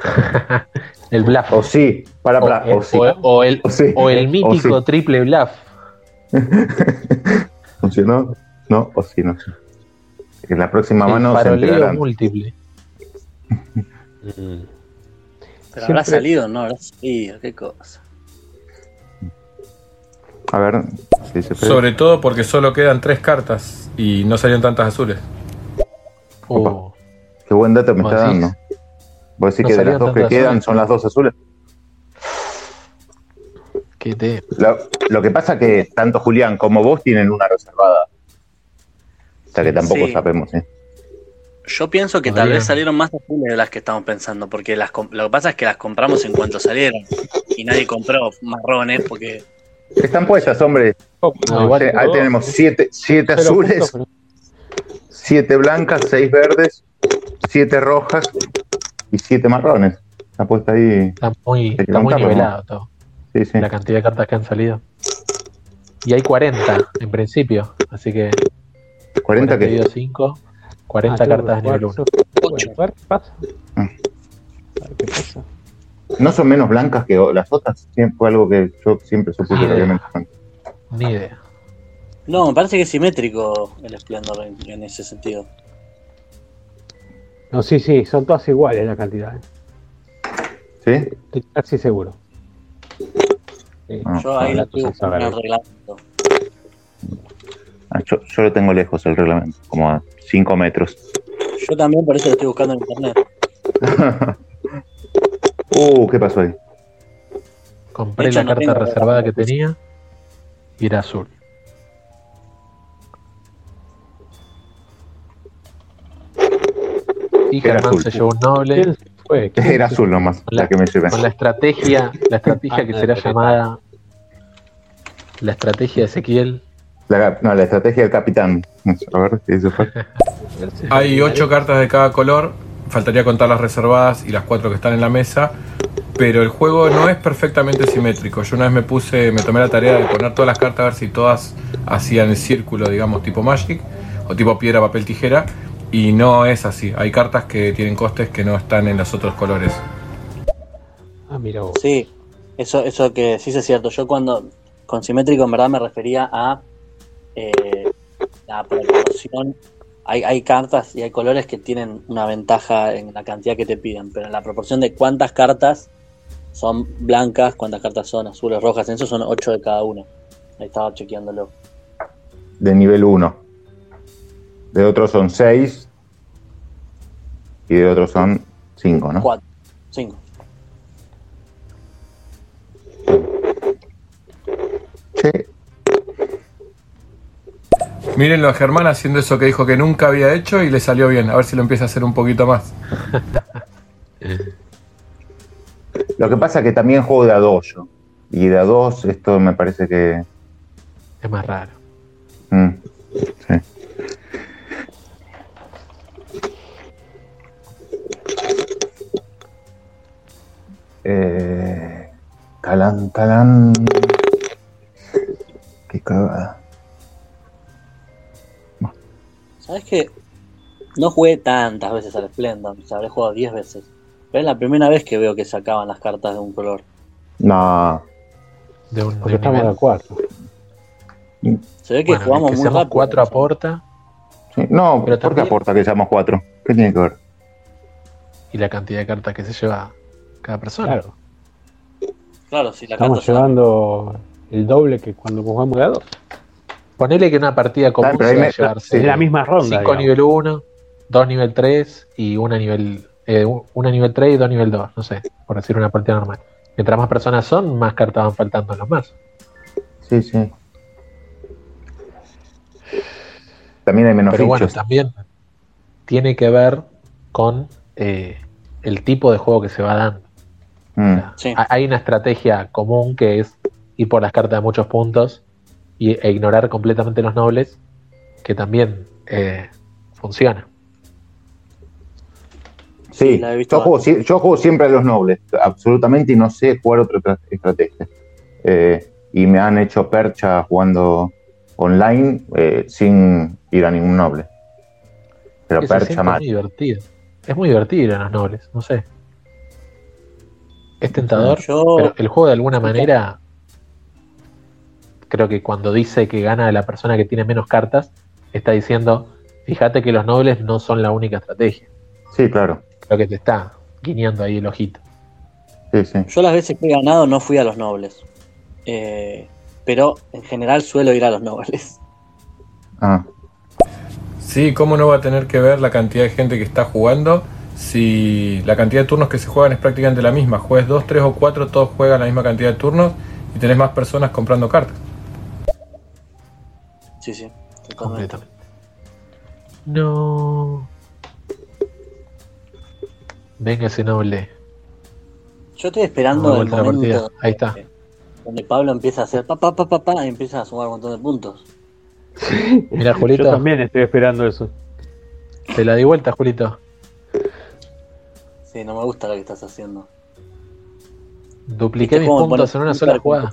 Speaker 2: el bluff.
Speaker 6: O sí, para, para
Speaker 2: o, o, el, o, el mítico triple bluff.
Speaker 6: ¿Funcionó? No, o sí, no. En la próxima
Speaker 2: el
Speaker 6: mano
Speaker 2: se enterarán. múltiple.
Speaker 5: Pero habrá salido, ¿no? Habrá salido, qué cosa.
Speaker 6: A ver,
Speaker 3: si se Sobre todo porque solo quedan tres cartas y no salieron tantas azules.
Speaker 6: Oh. Qué buen dato me está dando. ¿Vos decís que de las dos que quedan son las dos azules?
Speaker 2: ¿Qué te...
Speaker 6: lo, que pasa es que tanto Julián como vos tienen una reservada. O sea que tampoco sabemos, ¿eh?
Speaker 5: Yo pienso que tal vez salieron más azules de las que estamos pensando, porque las, lo que pasa es que las compramos en cuanto salieron y nadie compró marrones porque
Speaker 6: están puestas, hombre. ahí tenemos siete, siete azules, siete blancas, seis verdes, siete rojas y siete marrones. Está puesta ahí.
Speaker 2: Está muy, está muy nivelado todo. Sí, sí. La cantidad de cartas que han salido. Y hay 40 en principio, así que.
Speaker 6: 40 que.
Speaker 2: 5, 40 cartas de nivel 1. 8.
Speaker 6: A ver qué pasa. A ver qué pasa. ¿No son menos blancas que las otras? Fue algo que yo siempre supuse que había
Speaker 2: Ni idea.
Speaker 5: No, me parece que es simétrico el Splendor en, ese sentido.
Speaker 4: No, sí, sí, son todas iguales la cantidad. ¿eh?
Speaker 6: ¿Sí?
Speaker 4: Estoy casi seguro.
Speaker 5: Ah, yo ahí lo estoy buscando el reglamento.
Speaker 6: Ah, yo, yo, lo tengo lejos el reglamento, como a 5 metros.
Speaker 5: Yo también, por eso lo estoy buscando en internet.
Speaker 6: uh, ¿qué pasó ahí?
Speaker 2: Compré la carta reservada que tenía y era azul. Y Germán se llevó un noble.
Speaker 6: Era azul nomás, la, que me llevé.
Speaker 2: Con la estrategia, la estrategia que será llamada la estrategia de Ezequiel.
Speaker 6: no, la estrategia del capitán. A ver, ¿qué fue?
Speaker 3: Hay ocho cartas de cada color. Faltaría contar las reservadas y las cuatro que están en la mesa. Pero el juego no es perfectamente simétrico. Yo una vez me puse, me tomé la tarea de poner todas las cartas a ver si todas hacían el círculo, digamos, tipo Magic o tipo piedra, papel, tijera y no es así. Hay cartas que tienen costes que no están en los otros colores.
Speaker 5: Ah, mira Sí, eso, eso que sí es cierto. Yo cuando con simétrico en verdad me refería a eh, la proporción. Hay, hay cartas y hay colores que tienen una ventaja en la cantidad que te piden, pero en la proporción de cuántas cartas son blancas, cuántas cartas son azules, rojas, en eso son 8 de cada uno. Ahí estaba chequeándolo.
Speaker 6: De nivel 1 de otros son 6 y de otros son 5, ¿no?
Speaker 5: 4, 5.
Speaker 6: Sí.
Speaker 3: Mírenlo a Germán haciendo eso que dijo que nunca había hecho y le salió bien. A ver si lo empieza a hacer un poquito más.
Speaker 6: Lo que pasa es que también juego de a 2 yo. Y de a 2 esto me parece que...
Speaker 2: Es más raro.
Speaker 6: Mm, sí. Eh, Calán, Calán. Qué cagada.
Speaker 5: No jugué tantas veces al Splendor, o sea, habré jugado 10 veces. Pero es la primera vez que veo que sacaban las cartas de un color.
Speaker 6: No.
Speaker 2: De un,
Speaker 4: Porque estamos de cuatro.
Speaker 5: Se ve que jugamos muy rápido.
Speaker 2: 4 aporta.
Speaker 6: Sí. No, pero ¿por qué aporta que seamos 4? ¿Qué tiene que ver?
Speaker 2: Y la cantidad de cartas que se lleva cada persona.
Speaker 4: Claro.
Speaker 5: Claro, si la
Speaker 4: Estamos llevando el doble que cuando jugamos de a dos.
Speaker 2: Ponele que una partida común
Speaker 6: Ah,
Speaker 2: se va a llevarse
Speaker 4: Es la misma ronda.
Speaker 2: 5
Speaker 4: digamos.
Speaker 2: nivel 1, 2 nivel 3 y una nivel eh, una nivel 3 y 2 nivel 2, no sé, por decir una partida normal. Mientras más personas son, más cartas van faltando en los mazos.
Speaker 6: Sí, sí. También hay menos
Speaker 2: Pero bueno,
Speaker 6: fichos.
Speaker 2: también tiene que ver con eh, el tipo de juego que se va dando.
Speaker 6: Mm.
Speaker 2: O sea,
Speaker 5: Sí.
Speaker 2: ha- Hay una estrategia común que es ir por las cartas de muchos puntos y, e ignorar completamente los nobles, que también eh, funciona.
Speaker 6: Sí, yo juego, yo siempre a los nobles, absolutamente, y no sé jugar otra tra- estrategia. Eh, y me han hecho percha jugando online eh, sin ir a ningún noble. Pero percha mal.
Speaker 2: muy divertido. Es muy divertido ir a los nobles, no sé. Es tentador,
Speaker 5: Yo-
Speaker 2: pero el juego de alguna manera, creo que cuando dice que gana la persona que tiene menos cartas, está diciendo, fíjate que los nobles no son la única estrategia.
Speaker 6: Sí, claro.
Speaker 2: Creo que te está guiñando ahí el ojito.
Speaker 6: Sí, sí.
Speaker 5: Yo las veces que he ganado no fui a los nobles. Eh, pero en general suelo ir a los nobles.
Speaker 6: Ah,
Speaker 3: Sí, ¿cómo no va a tener que ver la cantidad de gente que está jugando si la cantidad de turnos que se juegan es prácticamente la misma? Juegues 2, 3 o 4, todos juegan la misma cantidad de turnos y tenés más personas comprando cartas.
Speaker 5: Sí, sí. totalmente.
Speaker 2: Completamente. No. Venga ese noble.
Speaker 5: Yo estoy esperando el momento.
Speaker 2: Ahí está.
Speaker 5: donde Pablo empieza a hacer pa pa pa pa pa y empieza a sumar un montón de puntos.
Speaker 2: Mira,
Speaker 4: Yo
Speaker 2: Julito,
Speaker 4: también estoy esperando eso.
Speaker 2: te la di vuelta, Julito.
Speaker 5: Sí, no me gusta lo que estás haciendo.
Speaker 2: Dupliqué mis puntos en una sola jugada.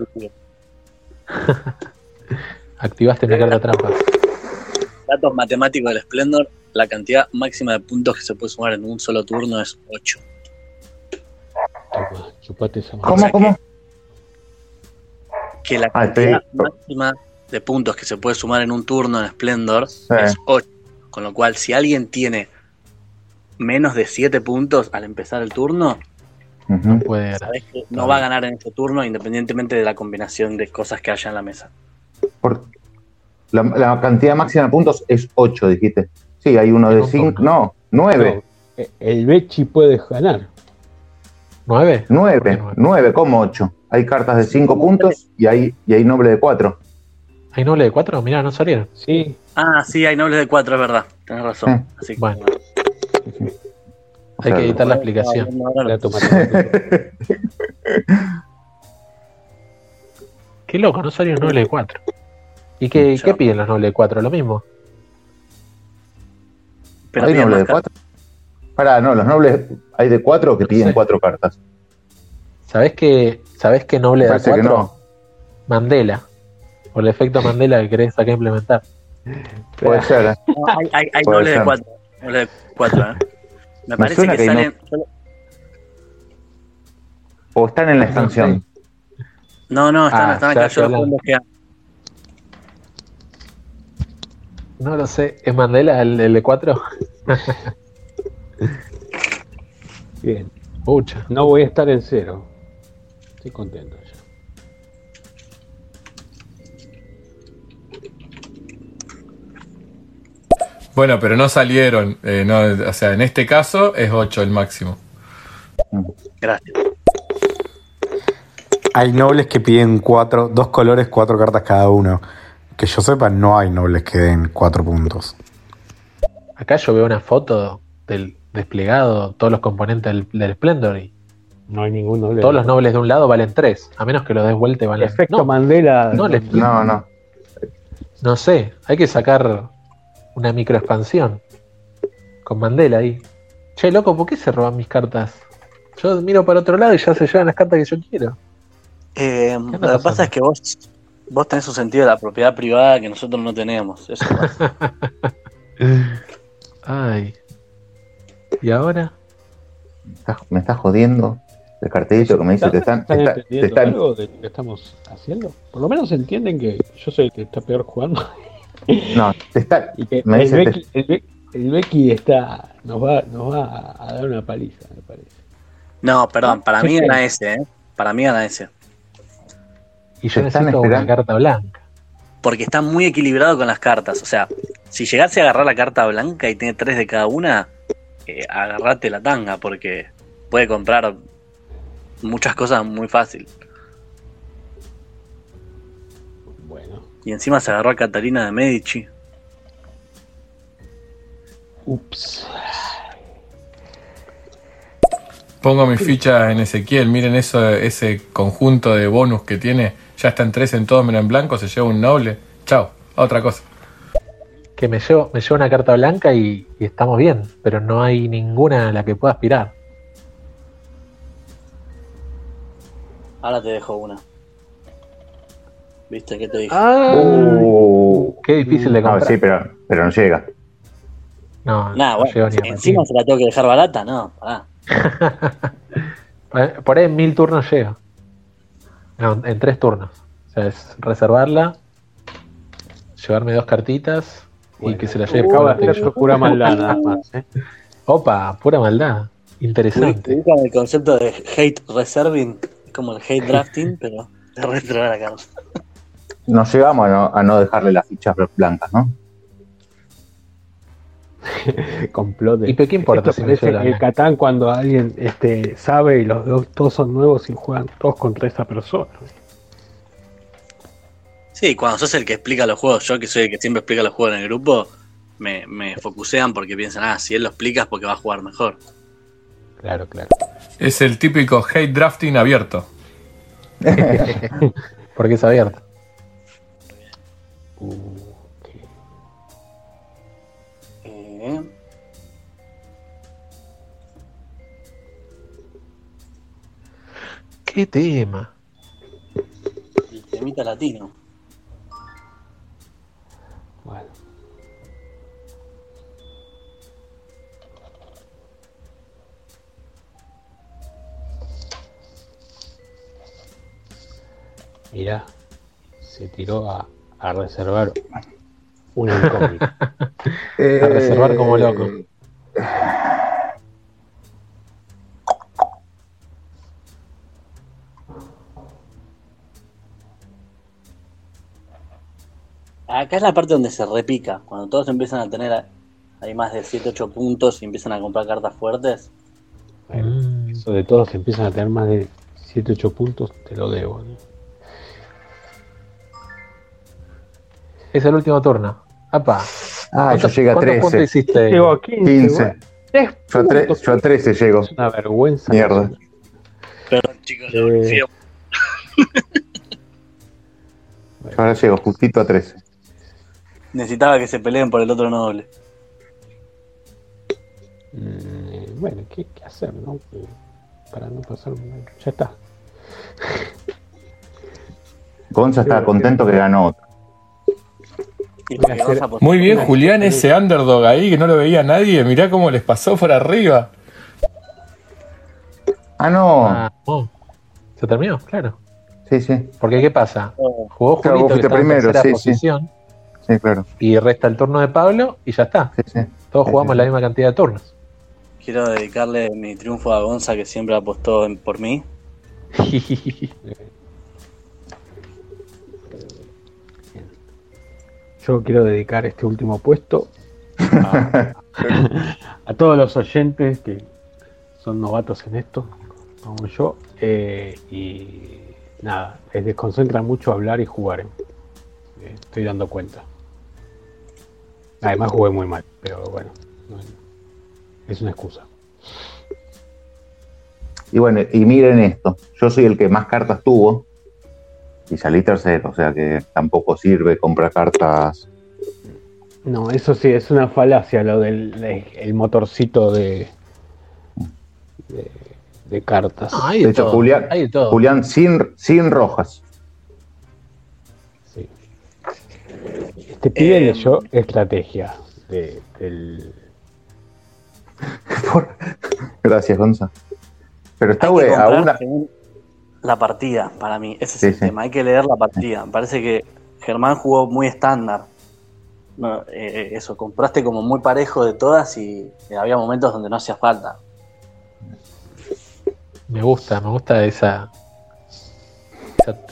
Speaker 2: Activaste mi carta trampa.
Speaker 5: Datos matemáticos del Splendor, la cantidad máxima de puntos que se puede sumar en un solo turno es 8.
Speaker 4: Toma, chupate esa
Speaker 6: ¿Cómo,
Speaker 5: sea
Speaker 6: cómo?
Speaker 5: Que la
Speaker 6: Ah,
Speaker 5: cantidad máxima de puntos que se puede sumar en un turno en Splendor
Speaker 6: Sí.
Speaker 5: es 8. Con lo cual, si alguien tiene menos de 7 puntos al empezar el turno,
Speaker 2: no puede
Speaker 5: no va a ganar en ese turno independientemente de la combinación de cosas que haya en la mesa.
Speaker 6: Por la, cantidad máxima de puntos es 8, dijiste. Sí, hay uno de 5, no, 9.
Speaker 4: el Bechi puede ganar.
Speaker 2: ¿9?
Speaker 6: 9, 9, ¿cómo 8? Hay cartas de 5 puntos y hay, y hay noble de 4.
Speaker 2: ¿Hay noble de 4? Mirá, no salieron.
Speaker 5: Sí. Ah, sí, hay noble de 4, es verdad. Tienes razón. Así que, bueno.
Speaker 2: Hay que editar la explicación. qué loco, no salió noble de 4. ¿Y qué, qué piden los nobles de 4? ¿Lo mismo?
Speaker 6: ¿Hay nobles de 4? Pará, no, los nobles hay de 4 que piden 4 cartas.
Speaker 2: ¿Sabés que, ¿sabés que noble de 4? No. Mandela. Por el efecto Mandela que querés acá implementar.
Speaker 6: Puede ser. ¿eh?
Speaker 5: hay hay, hay nobles de 4. Nobles de 4, ¿eh? Me, parece que, salen.
Speaker 6: O están en la expansión.
Speaker 5: No, no, están, ah, están acá. Yo los que
Speaker 2: No lo sé. ¿Es Mandela el, el de 4?
Speaker 4: Bien. Pucha. No voy a estar en cero. Estoy contento ya.
Speaker 3: Bueno, pero no salieron. Eh, no, o sea, en este caso es 8 el máximo.
Speaker 5: Gracias.
Speaker 7: Hay nobles que piden cuatro, dos colores, cuatro cartas cada uno. Que yo sepa, no hay nobles que den cuatro puntos.
Speaker 2: Acá yo veo una foto del desplegado, todos los componentes del, del Splendor y
Speaker 4: no hay ningún noble.
Speaker 2: Todos los nobles de un lado valen tres, a menos que lo des vuelta y valen
Speaker 4: Efecto Mandela.
Speaker 2: No,
Speaker 6: no, no.
Speaker 2: No sé, hay que sacar una microexpansión con Mandela ahí. Che, loco, ¿por qué se roban mis cartas? Yo miro para otro lado y ya se llevan las cartas que yo quiero.
Speaker 5: Eh, lo que pasa es que vos Vos tenés un sentido de la propiedad privada que nosotros no tenemos. Eso
Speaker 2: Ay. ¿Y ahora?
Speaker 6: Me estás jodiendo el cartelito que me dice que están,
Speaker 4: ¿Están, están... algo de lo que estamos haciendo? Por lo menos entienden que yo soy el que está peor jugando.
Speaker 6: No, te está,
Speaker 4: y que me el, dice Becky, el, el, Becky, está, nos va, nos va a dar una paliza, me parece.
Speaker 5: No, perdón, para mí gana ese, ¿eh? Para mí gana ese.
Speaker 2: Y yo necesito una carta blanca.
Speaker 5: Porque está muy equilibrado con las cartas. O sea, si llegase a agarrar la carta blanca y tiene tres de cada una, eh, agarrate la tanga, porque puede comprar muchas cosas muy fácil.
Speaker 4: Bueno.
Speaker 5: Y encima se agarró a Catalina de Medici.
Speaker 4: Ups.
Speaker 3: Pongo mi ficha en Ezequiel, miren eso, ese conjunto de bonus que tiene ya está en tres en todo menos en blanco, se lleva un noble. Chao, otra cosa.
Speaker 2: Que me llevo, me llevo una carta blanca y, estamos bien, pero no hay ninguna a la que pueda aspirar.
Speaker 5: Ahora te dejo una. ¿Viste qué te dije?
Speaker 2: Ah, uh. qué difícil de comprar.
Speaker 6: No, sí, pero, pero no llega.
Speaker 2: No,
Speaker 5: no, bueno, encima se la tengo que dejar barata, no,
Speaker 2: Por ahí en mil turnos llega en tres turnos. O sea, es reservarla, llevarme dos cartitas y que se la lleve
Speaker 4: uh, pura maldad nada más. ¿eh?
Speaker 2: Opa, pura maldad. Interesante.
Speaker 5: el concepto de hate reserving, como el hate drafting, pero de reservar la carta.
Speaker 6: Nos llegamos a no, dejarle las fichas blancas, ¿no?
Speaker 4: Complote.
Speaker 2: ¿Y qué importa si
Speaker 4: el Catán cuando alguien este, sabe y los dos todos son nuevos y juegan todos contra esa persona.
Speaker 5: Sí, cuando sos el que explica los juegos, yo que soy el que siempre explica los juegos en el grupo, me, me focusean porque piensan, ah, si él lo explica es porque va a jugar mejor.
Speaker 2: Claro, claro.
Speaker 3: Es el típico hate drafting abierto.
Speaker 2: porque es abierto.
Speaker 5: Uh.
Speaker 2: ¿Qué tema?
Speaker 5: El temita latino.
Speaker 4: Bueno. Mira, se tiró a, a reservar una incógnita.
Speaker 2: a reservar como loco.
Speaker 5: Acá es la parte donde se repica. Cuando todos empiezan a tener hay más de 7, 8 puntos y empiezan a comprar cartas fuertes.
Speaker 4: Bueno, eso de todos empiezan a tener más de 7, 8 puntos, te lo debo.
Speaker 2: Es el último turno. Apa.
Speaker 6: Ah, yo llegué a 13.
Speaker 2: hiciste?
Speaker 4: Llego a 15.
Speaker 6: 15. Yo, a tre yo a 13 llego.
Speaker 4: Es una vergüenza.
Speaker 6: Mierda.
Speaker 5: Perdón, chicos, eh...
Speaker 6: Ahora llego justito a 13.
Speaker 5: Necesitaba que se peleen por el otro noble.
Speaker 4: Mm, bueno, ¿qué, ¿qué, hacer, no? Para no pasar. Ya está.
Speaker 6: Gonza está contento que ganó otro.
Speaker 3: Muy bien, Julián, ese underdog ahí que no lo veía nadie. Mirá cómo les pasó por arriba.
Speaker 6: Ah, no. Ah, oh.
Speaker 2: Se terminó, claro.
Speaker 6: Sí, sí.
Speaker 2: Porque ¿qué pasa? Jugó Julito que
Speaker 6: primero,
Speaker 2: en
Speaker 6: sí,
Speaker 2: posición.
Speaker 6: Sí. Claro.
Speaker 2: Y resta el turno de Pablo y ya está.
Speaker 6: Sí, sí.
Speaker 2: Todos jugamos la misma cantidad de turnos.
Speaker 5: Quiero dedicarle mi triunfo a Gonza que siempre apostó por mí.
Speaker 4: Yo quiero dedicar este último puesto a, todos los oyentes que son novatos en esto, como yo, eh, y nada, les desconcentra mucho hablar y jugar. ¿eh? Eh, estoy dando cuenta. Además jugué muy mal, pero bueno, es una excusa.
Speaker 6: Y bueno, y miren esto, yo soy el que más cartas tuvo y salí tercero, o sea que tampoco sirve comprar cartas.
Speaker 4: No, eso sí, es una falacia lo del el motorcito de, de, cartas.
Speaker 6: de hecho, Julián, Julián sin, sin rojas.
Speaker 4: Sí. Este pibe eh, leyó estrategia de, del...
Speaker 6: Gracias, Gonza. Pero está güey, a una
Speaker 5: la partida, para mí. Ese es el tema. Hay que leer la partida. Me parece que Germán jugó muy estándar. No, eh, eso, compraste como muy parejo de todas y había momentos donde no hacía falta.
Speaker 2: Me gusta, me gusta esa,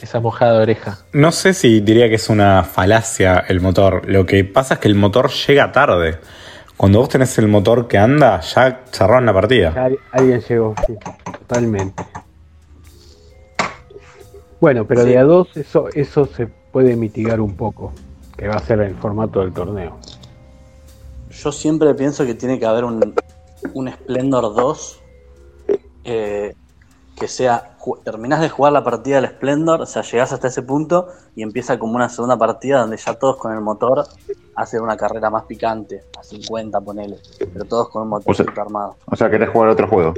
Speaker 2: esa, mojada de oreja.
Speaker 7: No sé si diría que es una falacia el motor. Lo que pasa es que el motor llega tarde. Cuando vos tenés el motor que anda, ya cerraron la partida.
Speaker 4: alguien llegó, sí, totalmente. Bueno, pero de a dos eso, eso se puede mitigar un poco, que va a ser el formato del torneo.
Speaker 5: Yo siempre pienso que tiene que haber un, un Splendor 2 eh, que sea, terminás de jugar la partida del Splendor, o sea, llegás hasta ese punto y empieza como una segunda partida donde ya todos con el motor hacen una carrera más picante, a 50 ponele, pero todos con un motor armado.
Speaker 6: O sea, querés jugar otro juego.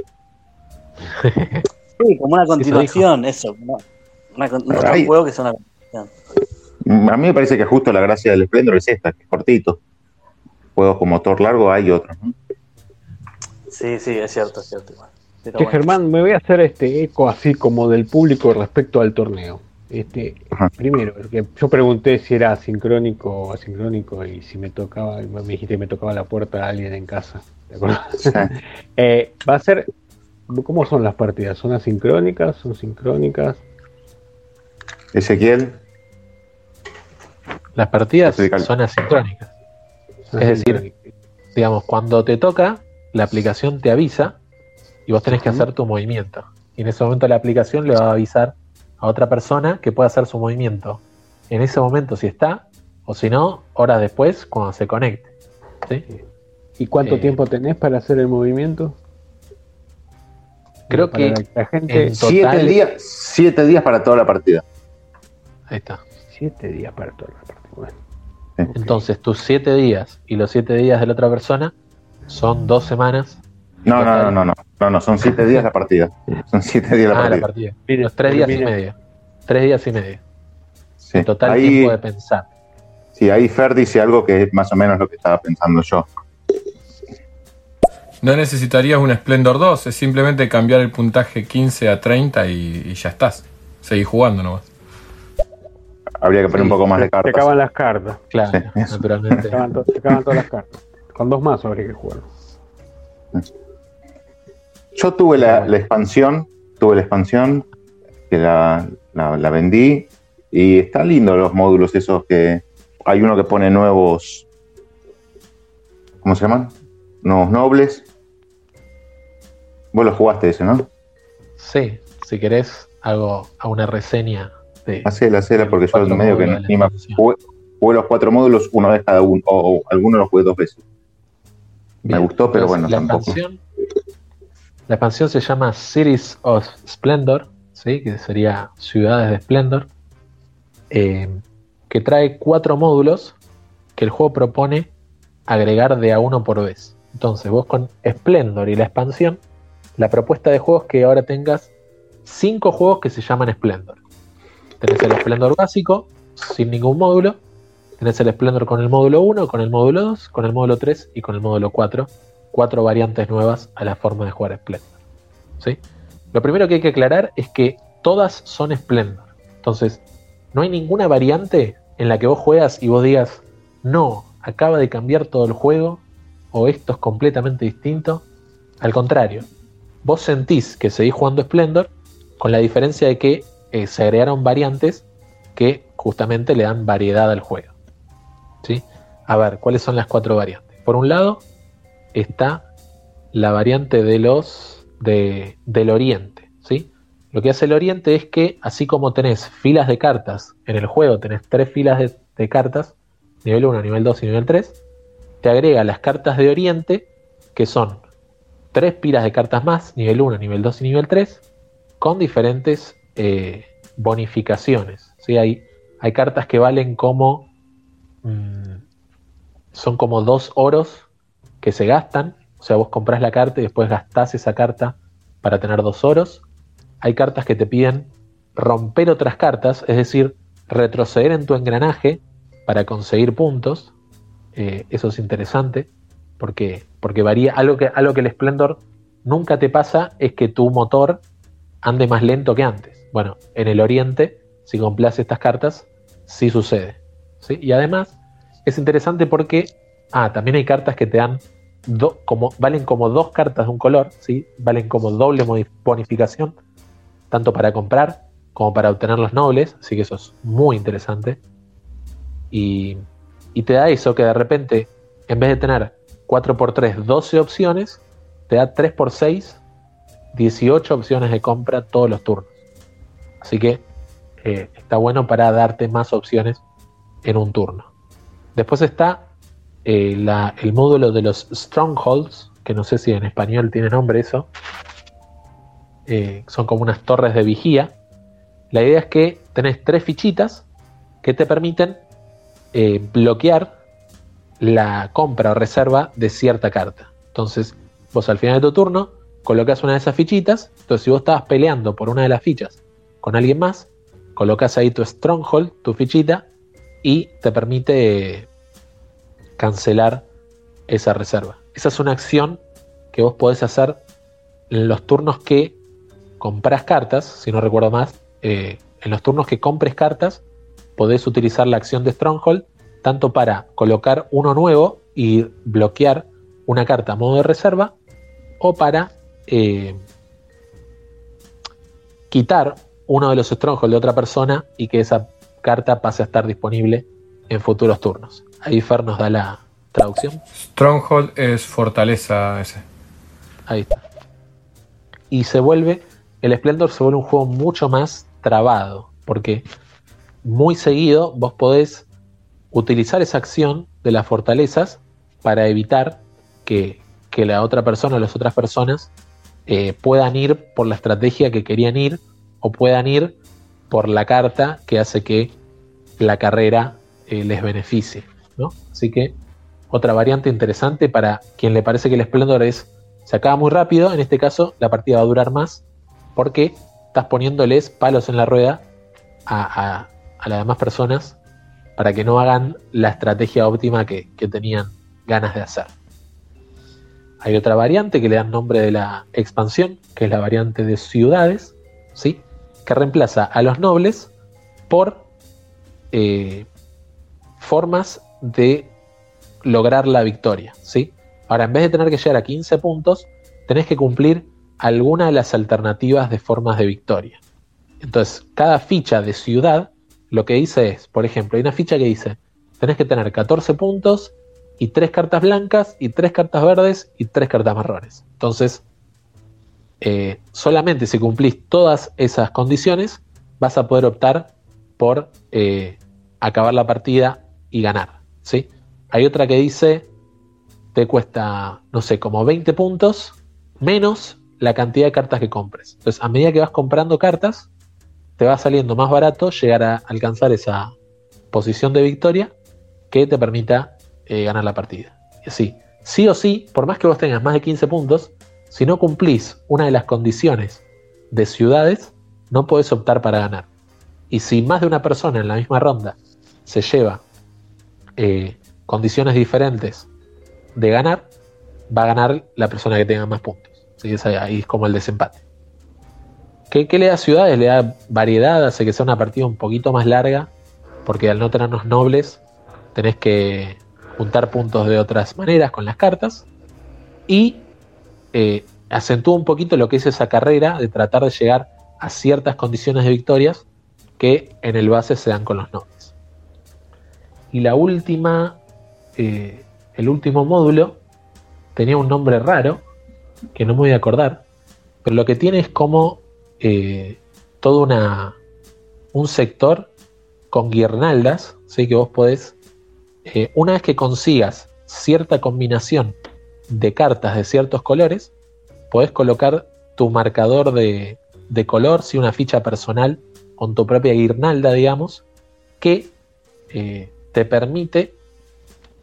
Speaker 5: sí, como una continuación, eso. Un juego que sea una
Speaker 6: A mí me parece que justo la gracia del Splendor es esta, que es cortito. Juegos con motor largo hay otros,
Speaker 5: Sí, sí, es cierto, es cierto.
Speaker 4: Que Germán, me voy a hacer este eco así como del público respecto al torneo. Este, primero, que yo pregunté si era sincrónico o asincrónico y si me tocaba, me dijiste que me tocaba la puerta a alguien en casa. Eh, va a ser, ¿cómo son las partidas? ¿Son asincrónicas? ¿Son sincrónicas?
Speaker 6: Ezequiel.
Speaker 2: Las partidas son asincrónicas. Es decir, digamos, cuando te toca, la aplicación te avisa y vos tenés que hacer tu movimiento. Y en ese momento la aplicación le va a avisar a otra persona que pueda hacer su movimiento. En ese momento si está, o si no, horas después cuando se conecte.
Speaker 4: ¿Y cuánto eh, tiempo tenés para hacer el movimiento?
Speaker 2: Creo que
Speaker 6: la gente... siete, días, siete días para toda la partida.
Speaker 2: Ahí está.
Speaker 4: Siete días para toda la partida.
Speaker 2: Entonces, tus siete días y los siete días de la otra persona son dos semanas.
Speaker 6: No, no, no, no, no, no, no, son siete días la partida. Son siete días la
Speaker 2: ah,
Speaker 6: partida.
Speaker 2: la partida. Los tres días y medio. Tres días y medio. en total tiempo de pensar.
Speaker 6: Sí, ahí Fer dice algo que es más o menos lo que estaba pensando yo.
Speaker 3: No necesitarías un Splendor 2, es simplemente cambiar el puntaje 15 a 30 y, y ya estás. Seguís jugando nomás.
Speaker 6: Habría que poner un poco más de cartas.
Speaker 4: Se acaban las cartas.
Speaker 2: Claro, naturalmente.
Speaker 4: Se acaban, todas las cartas. Con dos más habría que jugar.
Speaker 6: Yo tuve la, expansión, tuve la expansión, que la, vendí, y está lindo los módulos esos que, hay uno que pone nuevos, ¿cómo se llaman? Nuevos nobles. Vos lo jugaste ese, ¿no?
Speaker 2: Sí, si querés hago a una reseña de...
Speaker 6: Hacela, hacela, porque yo medio que ni me jugué, los cuatro módulos una vez cada uno, o, algunos los jugué dos veces. me gustó, pero bueno,
Speaker 2: la Expansión, la expansión se llama Cities of Splendor, ¿sí? que sería Ciudades de Splendor, eh, que trae cuatro módulos que el juego propone agregar de a uno por vez. Entonces, vos con Splendor y la expansión, la propuesta de juego es que ahora tengas cinco juegos que se llaman Splendor. Tenés el Splendor básico, sin ningún módulo. Tenés el Splendor con el módulo 1, con el módulo 2, con el módulo 3 y con el módulo 4. Cuatro variantes nuevas a la forma de jugar Splendor. ¿sí? Lo primero que hay que aclarar es que todas son Splendor. Entonces, no hay ninguna variante en la que vos juegas y vos digas, no, acaba de cambiar todo el juego o esto es completamente distinto. Al contrario, vos sentís que seguís jugando Splendor con la diferencia de que eh, se agregaron variantes que justamente le dan variedad al juego. ¿sí? A ver, ¿cuáles son las cuatro variantes? Por un lado está la variante de los de, del oriente. ¿sí? Lo que hace el oriente es que así como tenés filas de cartas en el juego, tenés tres filas de, de cartas, nivel 1, nivel 2 y nivel 3, te agrega las cartas de oriente que son tres pilas de cartas más, nivel 1, nivel 2 y nivel 3, con diferentes eh, bonificaciones. ¿sí? Hay, hay, cartas que valen como... Mm, son como dos oros que se gastan. O sea, vos compras la carta y después gastás esa carta para tener dos oros. Hay cartas que te piden romper otras cartas, es decir, retroceder en tu engranaje para conseguir puntos. Eh, eso es interesante porque, porque varía. Algo que, algo que el Splendor nunca te pasa es que tu motor ande más lento que antes. Bueno, en el Oriente, si complace estas cartas, sí sucede. ¿sí? Y además es interesante porque, ah, también hay cartas que te dan, como, valen como dos cartas de un color, ¿sí? valen como doble bonificación, tanto para comprar como para obtener los nobles, así que eso es muy interesante. Y, te da eso que de repente, en vez de tener 4x3, 12 opciones, te da 3x6, 18 opciones de compra todos los turnos. Así que eh, está bueno para darte más opciones en un turno. Después está eh, el módulo de los Strongholds, que no sé si en español tiene nombre eso. Eh, son como unas torres de vigía. La idea es que tenés tres fichitas que te permiten bloquear la compra o reserva de cierta carta. Entonces, vos al final de tu turno colocas una de esas fichitas. Entonces, si vos estabas peleando por una de las fichas con alguien más, colocas ahí tu stronghold, tu fichita, y te permite cancelar esa reserva. Esa es una acción que vos podés hacer en los turnos que compras cartas, si no recuerdo más, eh, en los turnos que compres cartas, podés utilizar la acción de Stronghold tanto para colocar uno nuevo y bloquear una carta a modo de reserva, o para eh, quitar uno de los strongholds de otra persona y que esa carta pase a estar disponible en futuros turnos. Ahí Fer nos da la traducción.
Speaker 3: Stronghold es fortaleza ese.
Speaker 2: Ahí está. Y se vuelve, el Splendor se vuelve un juego mucho más trabado, porque muy seguido vos podés utilizar esa acción de las fortalezas para evitar que, la otra persona o las otras personas eh, puedan ir por la estrategia que querían ir o puedan ir por la carta que hace que la carrera eh, les beneficie. ¿No? Así que otra variante interesante para quien le parece que el esplendor es se acaba muy rápido, en este caso la partida va a durar más porque estás poniéndoles palos en la rueda a, las demás personas para que no hagan la estrategia óptima que, tenían ganas de hacer. Hay otra variante que le dan nombre de la expansión, que es la variante de ciudades, ¿sí? que reemplaza a los nobles por eh, formas de lograr la victoria. ¿sí? Ahora, en vez de tener que llegar a 15 puntos, tenés que cumplir alguna de las alternativas de formas de victoria. Entonces, cada ficha de ciudad lo que dice es, por ejemplo, hay una ficha que dice, tenés que tener 14 puntos y 3 cartas blancas y 3 cartas verdes y 3 cartas marrones. Entonces, eh, solamente si cumplís todas esas condiciones, vas a poder optar por eh, acabar la partida y ganar. Hay otra que dice, te cuesta, no sé, como 20 puntos menos la cantidad de cartas que compres. Entonces, a medida que vas comprando cartas, te va saliendo más barato llegar a alcanzar esa posición de victoria que te permita eh, ganar la partida. Y sí o sí, por más que vos tengas más de 15 puntos, si no cumplís una de las condiciones de ciudades, no podés optar para ganar. Y si más de una persona en la misma ronda se lleva eh, condiciones diferentes de ganar, va a ganar la persona que tenga más puntos. ¿Sí? ahí es como el desempate. ¿Qué, le da ciudades? Le da variedad, hace que sea una partida un poquito más larga, porque al no tenernos nobles, tenés que juntar puntos de otras maneras con las cartas. Y eh, acentúa un poquito lo que es esa carrera de tratar de llegar a ciertas condiciones de victorias que en el base se dan con los nobles. Y la última, eh, el último módulo tenía un nombre raro, que no me voy a acordar, pero lo que tiene es como eh, todo una, un sector con guirnaldas, ¿sí? que vos podés, eh, una vez que consigas cierta combinación de cartas de ciertos colores, podés colocar tu marcador de, color, si una ficha personal con tu propia guirnalda, digamos, que eh, te permite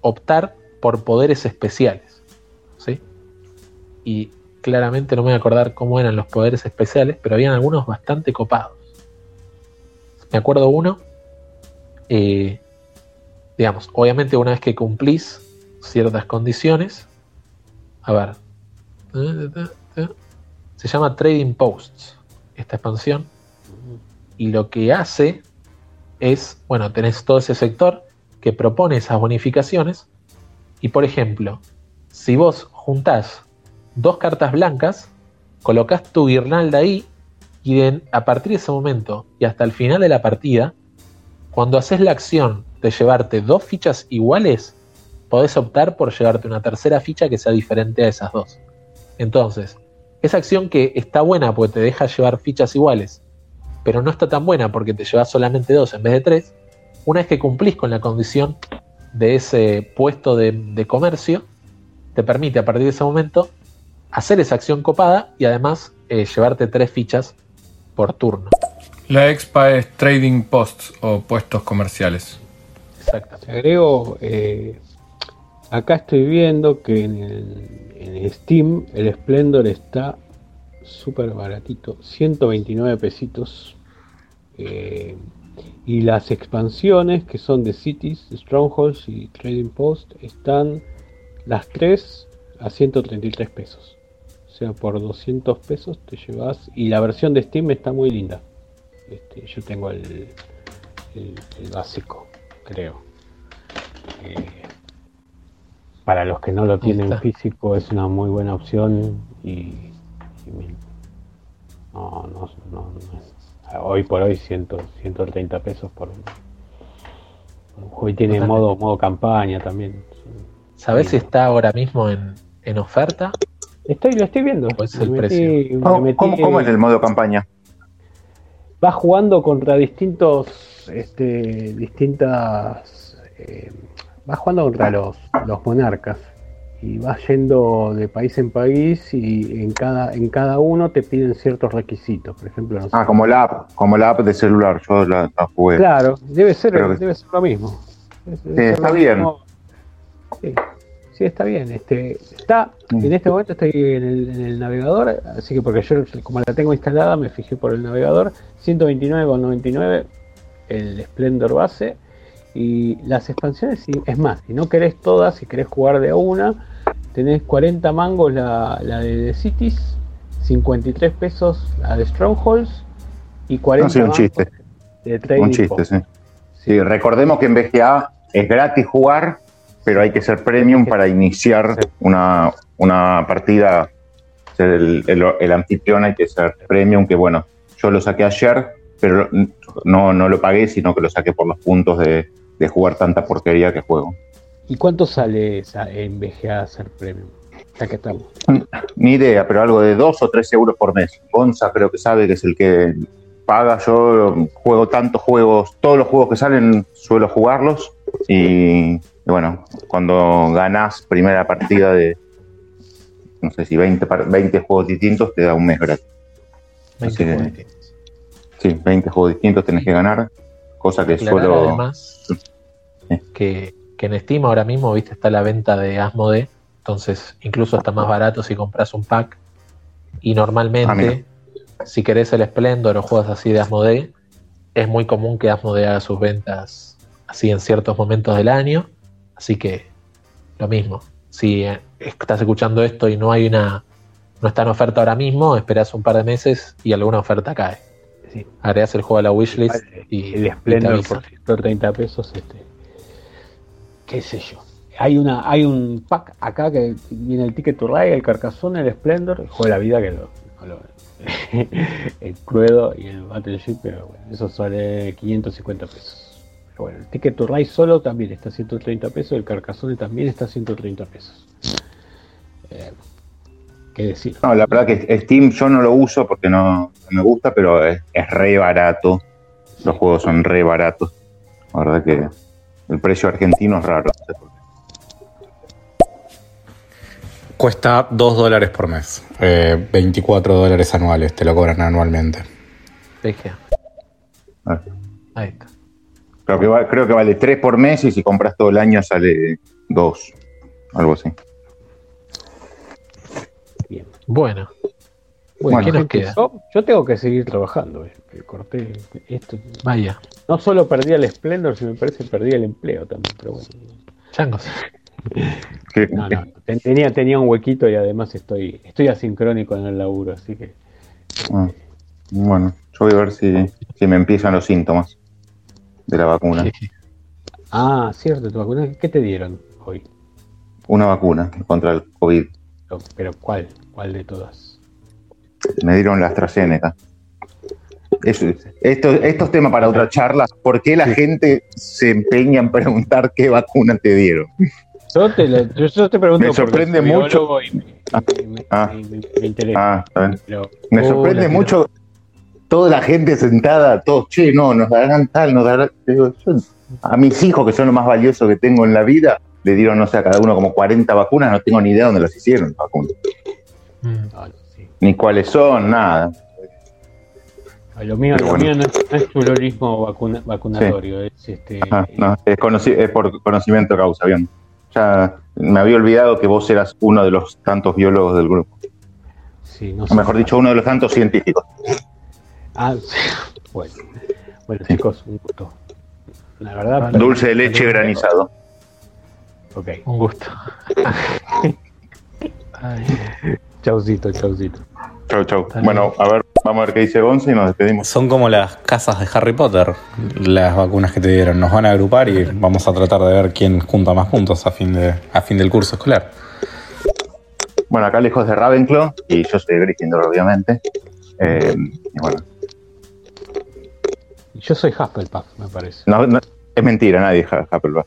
Speaker 2: optar por poderes especiales. ¿sí? Y claramente no me voy a acordar cómo eran los poderes especiales, pero habían algunos bastante copados. Me acuerdo uno, eh, digamos, obviamente una vez que cumplís ciertas condiciones, a ver, se llama Trading Posts, esta expansión, y lo que hace es, bueno, tenés todo ese sector que propone esas bonificaciones, y por ejemplo, si vos juntás dos cartas blancas, colocas tu guirnalda ahí y a partir de ese momento y hasta el final de la partida, cuando haces la acción de llevarte dos fichas iguales, podés optar por llevarte una tercera ficha que sea diferente a esas dos. Entonces, esa acción que está buena porque te deja llevar fichas iguales, pero no está tan buena porque te llevas solamente dos en vez de tres, una vez que cumplís con la condición de ese puesto de, de comercio, te permite a partir de ese momento hacer esa acción copada y además eh, llevarte tres fichas por turno.
Speaker 3: La expa es trading posts o puestos comerciales.
Speaker 4: Exactamente. Agrego, eh, acá estoy viendo que en el, Steam el Splendor está súper baratito, 129 pesitos. Eh, y las expansiones que son de Cities, Strongholds y Trading Post están las tres a 133 pesos. O sea, por 200 pesos te llevas. Y la versión de Steam está muy linda. Este, yo tengo el, el, básico, creo. Eh, para los que no lo tienen físico es una muy buena opción y, no, no, no, hoy por hoy 100, 130 pesos por un, juego y tiene modo modo campaña también.
Speaker 2: ¿Sabes si está ahora mismo en, en oferta?
Speaker 4: Estoy, lo estoy viendo.
Speaker 6: es el precio? ¿Cómo, es el modo campaña?
Speaker 4: Va jugando contra distintos, este, distintas, eh, va jugando contra los, los monarcas y va yendo de país en país y en cada, en cada uno te piden ciertos requisitos. Por ejemplo,
Speaker 6: ah, como la app, como la app de celular, yo la, jugué.
Speaker 4: Claro, debe ser, debe ser lo mismo.
Speaker 6: sí, está bien.
Speaker 4: Sí. Sí, está bien. Este, está, en este momento estoy en el, navegador, así que porque yo como la tengo instalada me fijé por el navegador, 129,99 el Splendor base y las expansiones, es más, si no querés todas, si querés jugar de a una, tenés 40 mangos la, de The Cities, 53 pesos la de Strongholds y 40
Speaker 6: no, un chiste.
Speaker 4: de Trading
Speaker 6: Un chiste, sí. sí. Recordemos que en BGA es gratis jugar pero hay que ser premium para iniciar una, partida. El, el, anfitrión hay que ser premium, que bueno, yo lo saqué ayer, pero no, no lo pagué, sino que lo saqué por los puntos de, de jugar tanta porquería que juego.
Speaker 4: ¿Y cuánto sale esa en VGA ser premium? Ya que estamos.
Speaker 6: Ni idea, pero algo de 2 o 3 euros por mes. Gonza creo que sabe que es el que paga. Yo juego tantos juegos, todos los juegos que salen suelo jugarlos. Y, bueno, cuando ganás primera partida de, no sé si 20, 20 juegos distintos, te da un mes gratis. 20 juegos Sí, 20 juegos distintos tenés que ganar, cosa que suelo...
Speaker 2: Además, que, que, en Steam ahora mismo, viste, está la venta de Asmode, entonces incluso está más barato si compras un pack. Y normalmente, ah, si querés el Splendor o juegas así de Asmode, es muy común que Asmode haga sus ventas así en ciertos momentos del año. Así que lo mismo. Si eh, estás escuchando esto y no hay una. no está en oferta ahora mismo, esperas un par de meses y alguna oferta cae. Sí. Agregas el juego a la wishlist y.
Speaker 4: El Splendor por 30 pesos, este. qué sé yo. Hay una, hay un pack acá que viene el Ticket to Ride, el Carcassonne, el Splendor, el juego de la vida que lo, el Cruedo y el Battleship, pero bueno, eso sale 550 pesos bueno, el Ticket to Ride solo también está a 130 pesos, el Carcassonne también está a 130 pesos. Eh, ¿Qué decir?
Speaker 6: No, la verdad que Steam yo no lo uso porque no, me gusta, pero es, re barato. Los juegos son re baratos. La verdad que el precio argentino es raro.
Speaker 7: Cuesta 2 dólares por mes. 24 eh, dólares anuales, te lo cobran anualmente.
Speaker 6: Ah. Ahí está. Creo que, creo que vale 3 por mes y si compras todo el año sale 2. Algo así.
Speaker 2: Bueno.
Speaker 4: Bueno, ¿qué nos queda? Yo, tengo que seguir trabajando. Eh, corté esto.
Speaker 2: Vaya.
Speaker 4: No solo perdí el Splendor, sino me parece perdí el empleo también. Pero bueno.
Speaker 2: Changos.
Speaker 4: No, no, tenía, tenía un huequito y además estoy, estoy asincrónico en el laburo, así que.
Speaker 6: Ah, bueno, yo voy a ver si, si me empiezan los síntomas de la vacuna.
Speaker 4: Ah, cierto, tu vacuna. ¿Qué te dieron hoy?
Speaker 6: Una vacuna contra el COVID.
Speaker 4: Pero, ¿cuál? ¿Cuál de todas?
Speaker 6: Me dieron la AstraZeneca. Eso, esto, esto es tema para otra charla. ¿Por qué la gente se empeña en preguntar qué vacuna te dieron?
Speaker 4: Yo te, yo, te pregunto.
Speaker 6: Me sorprende mucho. me, interesa. me sorprende mucho toda la gente sentada, todos, che, no, nos darán tal, nos darán. a mis hijos, que son lo más valioso que tengo en la vida, le dieron, no sé, a cada uno como 40 vacunas, no tengo ni idea dónde las hicieron, vacunas. Mm. Ni cuáles son, nada.
Speaker 4: Lo mío, lo mío no, es, chulorismo vacunatorio, es este.
Speaker 6: no, es, es, por conocimiento de causa, bien. Ya me había olvidado que vos eras uno de los tantos biólogos del grupo. Sí, no o mejor dicho, uno de los tantos científicos.
Speaker 4: Ah, sí. Bueno, bueno chicos, un gusto.
Speaker 6: La verdad. Dulce de leche granizado.
Speaker 2: Ok. Un gusto.
Speaker 4: Chaucito, chaucito.
Speaker 6: Chau, chau. Bueno, a ver, vamos a ver qué dice Gonza y nos despedimos.
Speaker 7: Son como las casas de Harry Potter, las vacunas que te dieron. Nos van a agrupar y vamos a tratar de ver quién junta más puntos a fin, de, a fin del curso escolar.
Speaker 6: Bueno, acá lejos de Ravenclaw, y yo soy Gryffindor, obviamente. Eh, y bueno,
Speaker 4: yo soy Hufflepuff, me parece.
Speaker 6: No, es mentira, nadie es Hufflepuff.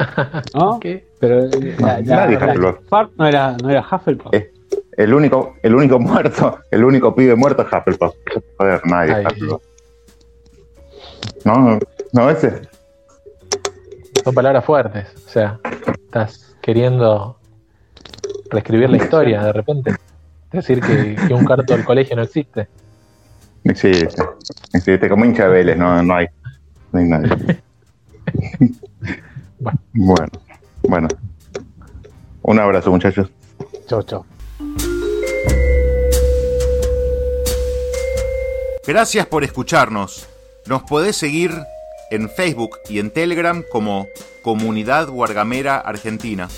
Speaker 4: ¿No? ¿Qué? Pero eh, nadie es Hufflepuff. no era, no era Hufflepuff.
Speaker 6: el único, el único muerto, el único pibe muerto es Hufflepuff. Joder, nadie es Hufflepuff. No, no, ese.
Speaker 2: Son palabras fuertes. O sea, estás queriendo reescribir la historia de repente. Decir que, que un carto del colegio no existe.
Speaker 6: Existe, existe como hincha de Vélez, no, no hay, no hay nadie. bueno, bueno. Un abrazo, muchachos.
Speaker 4: Chao, chao.
Speaker 1: Gracias por escucharnos. Nos podés seguir en Facebook y en Telegram como Comunidad Guargamera Argentina.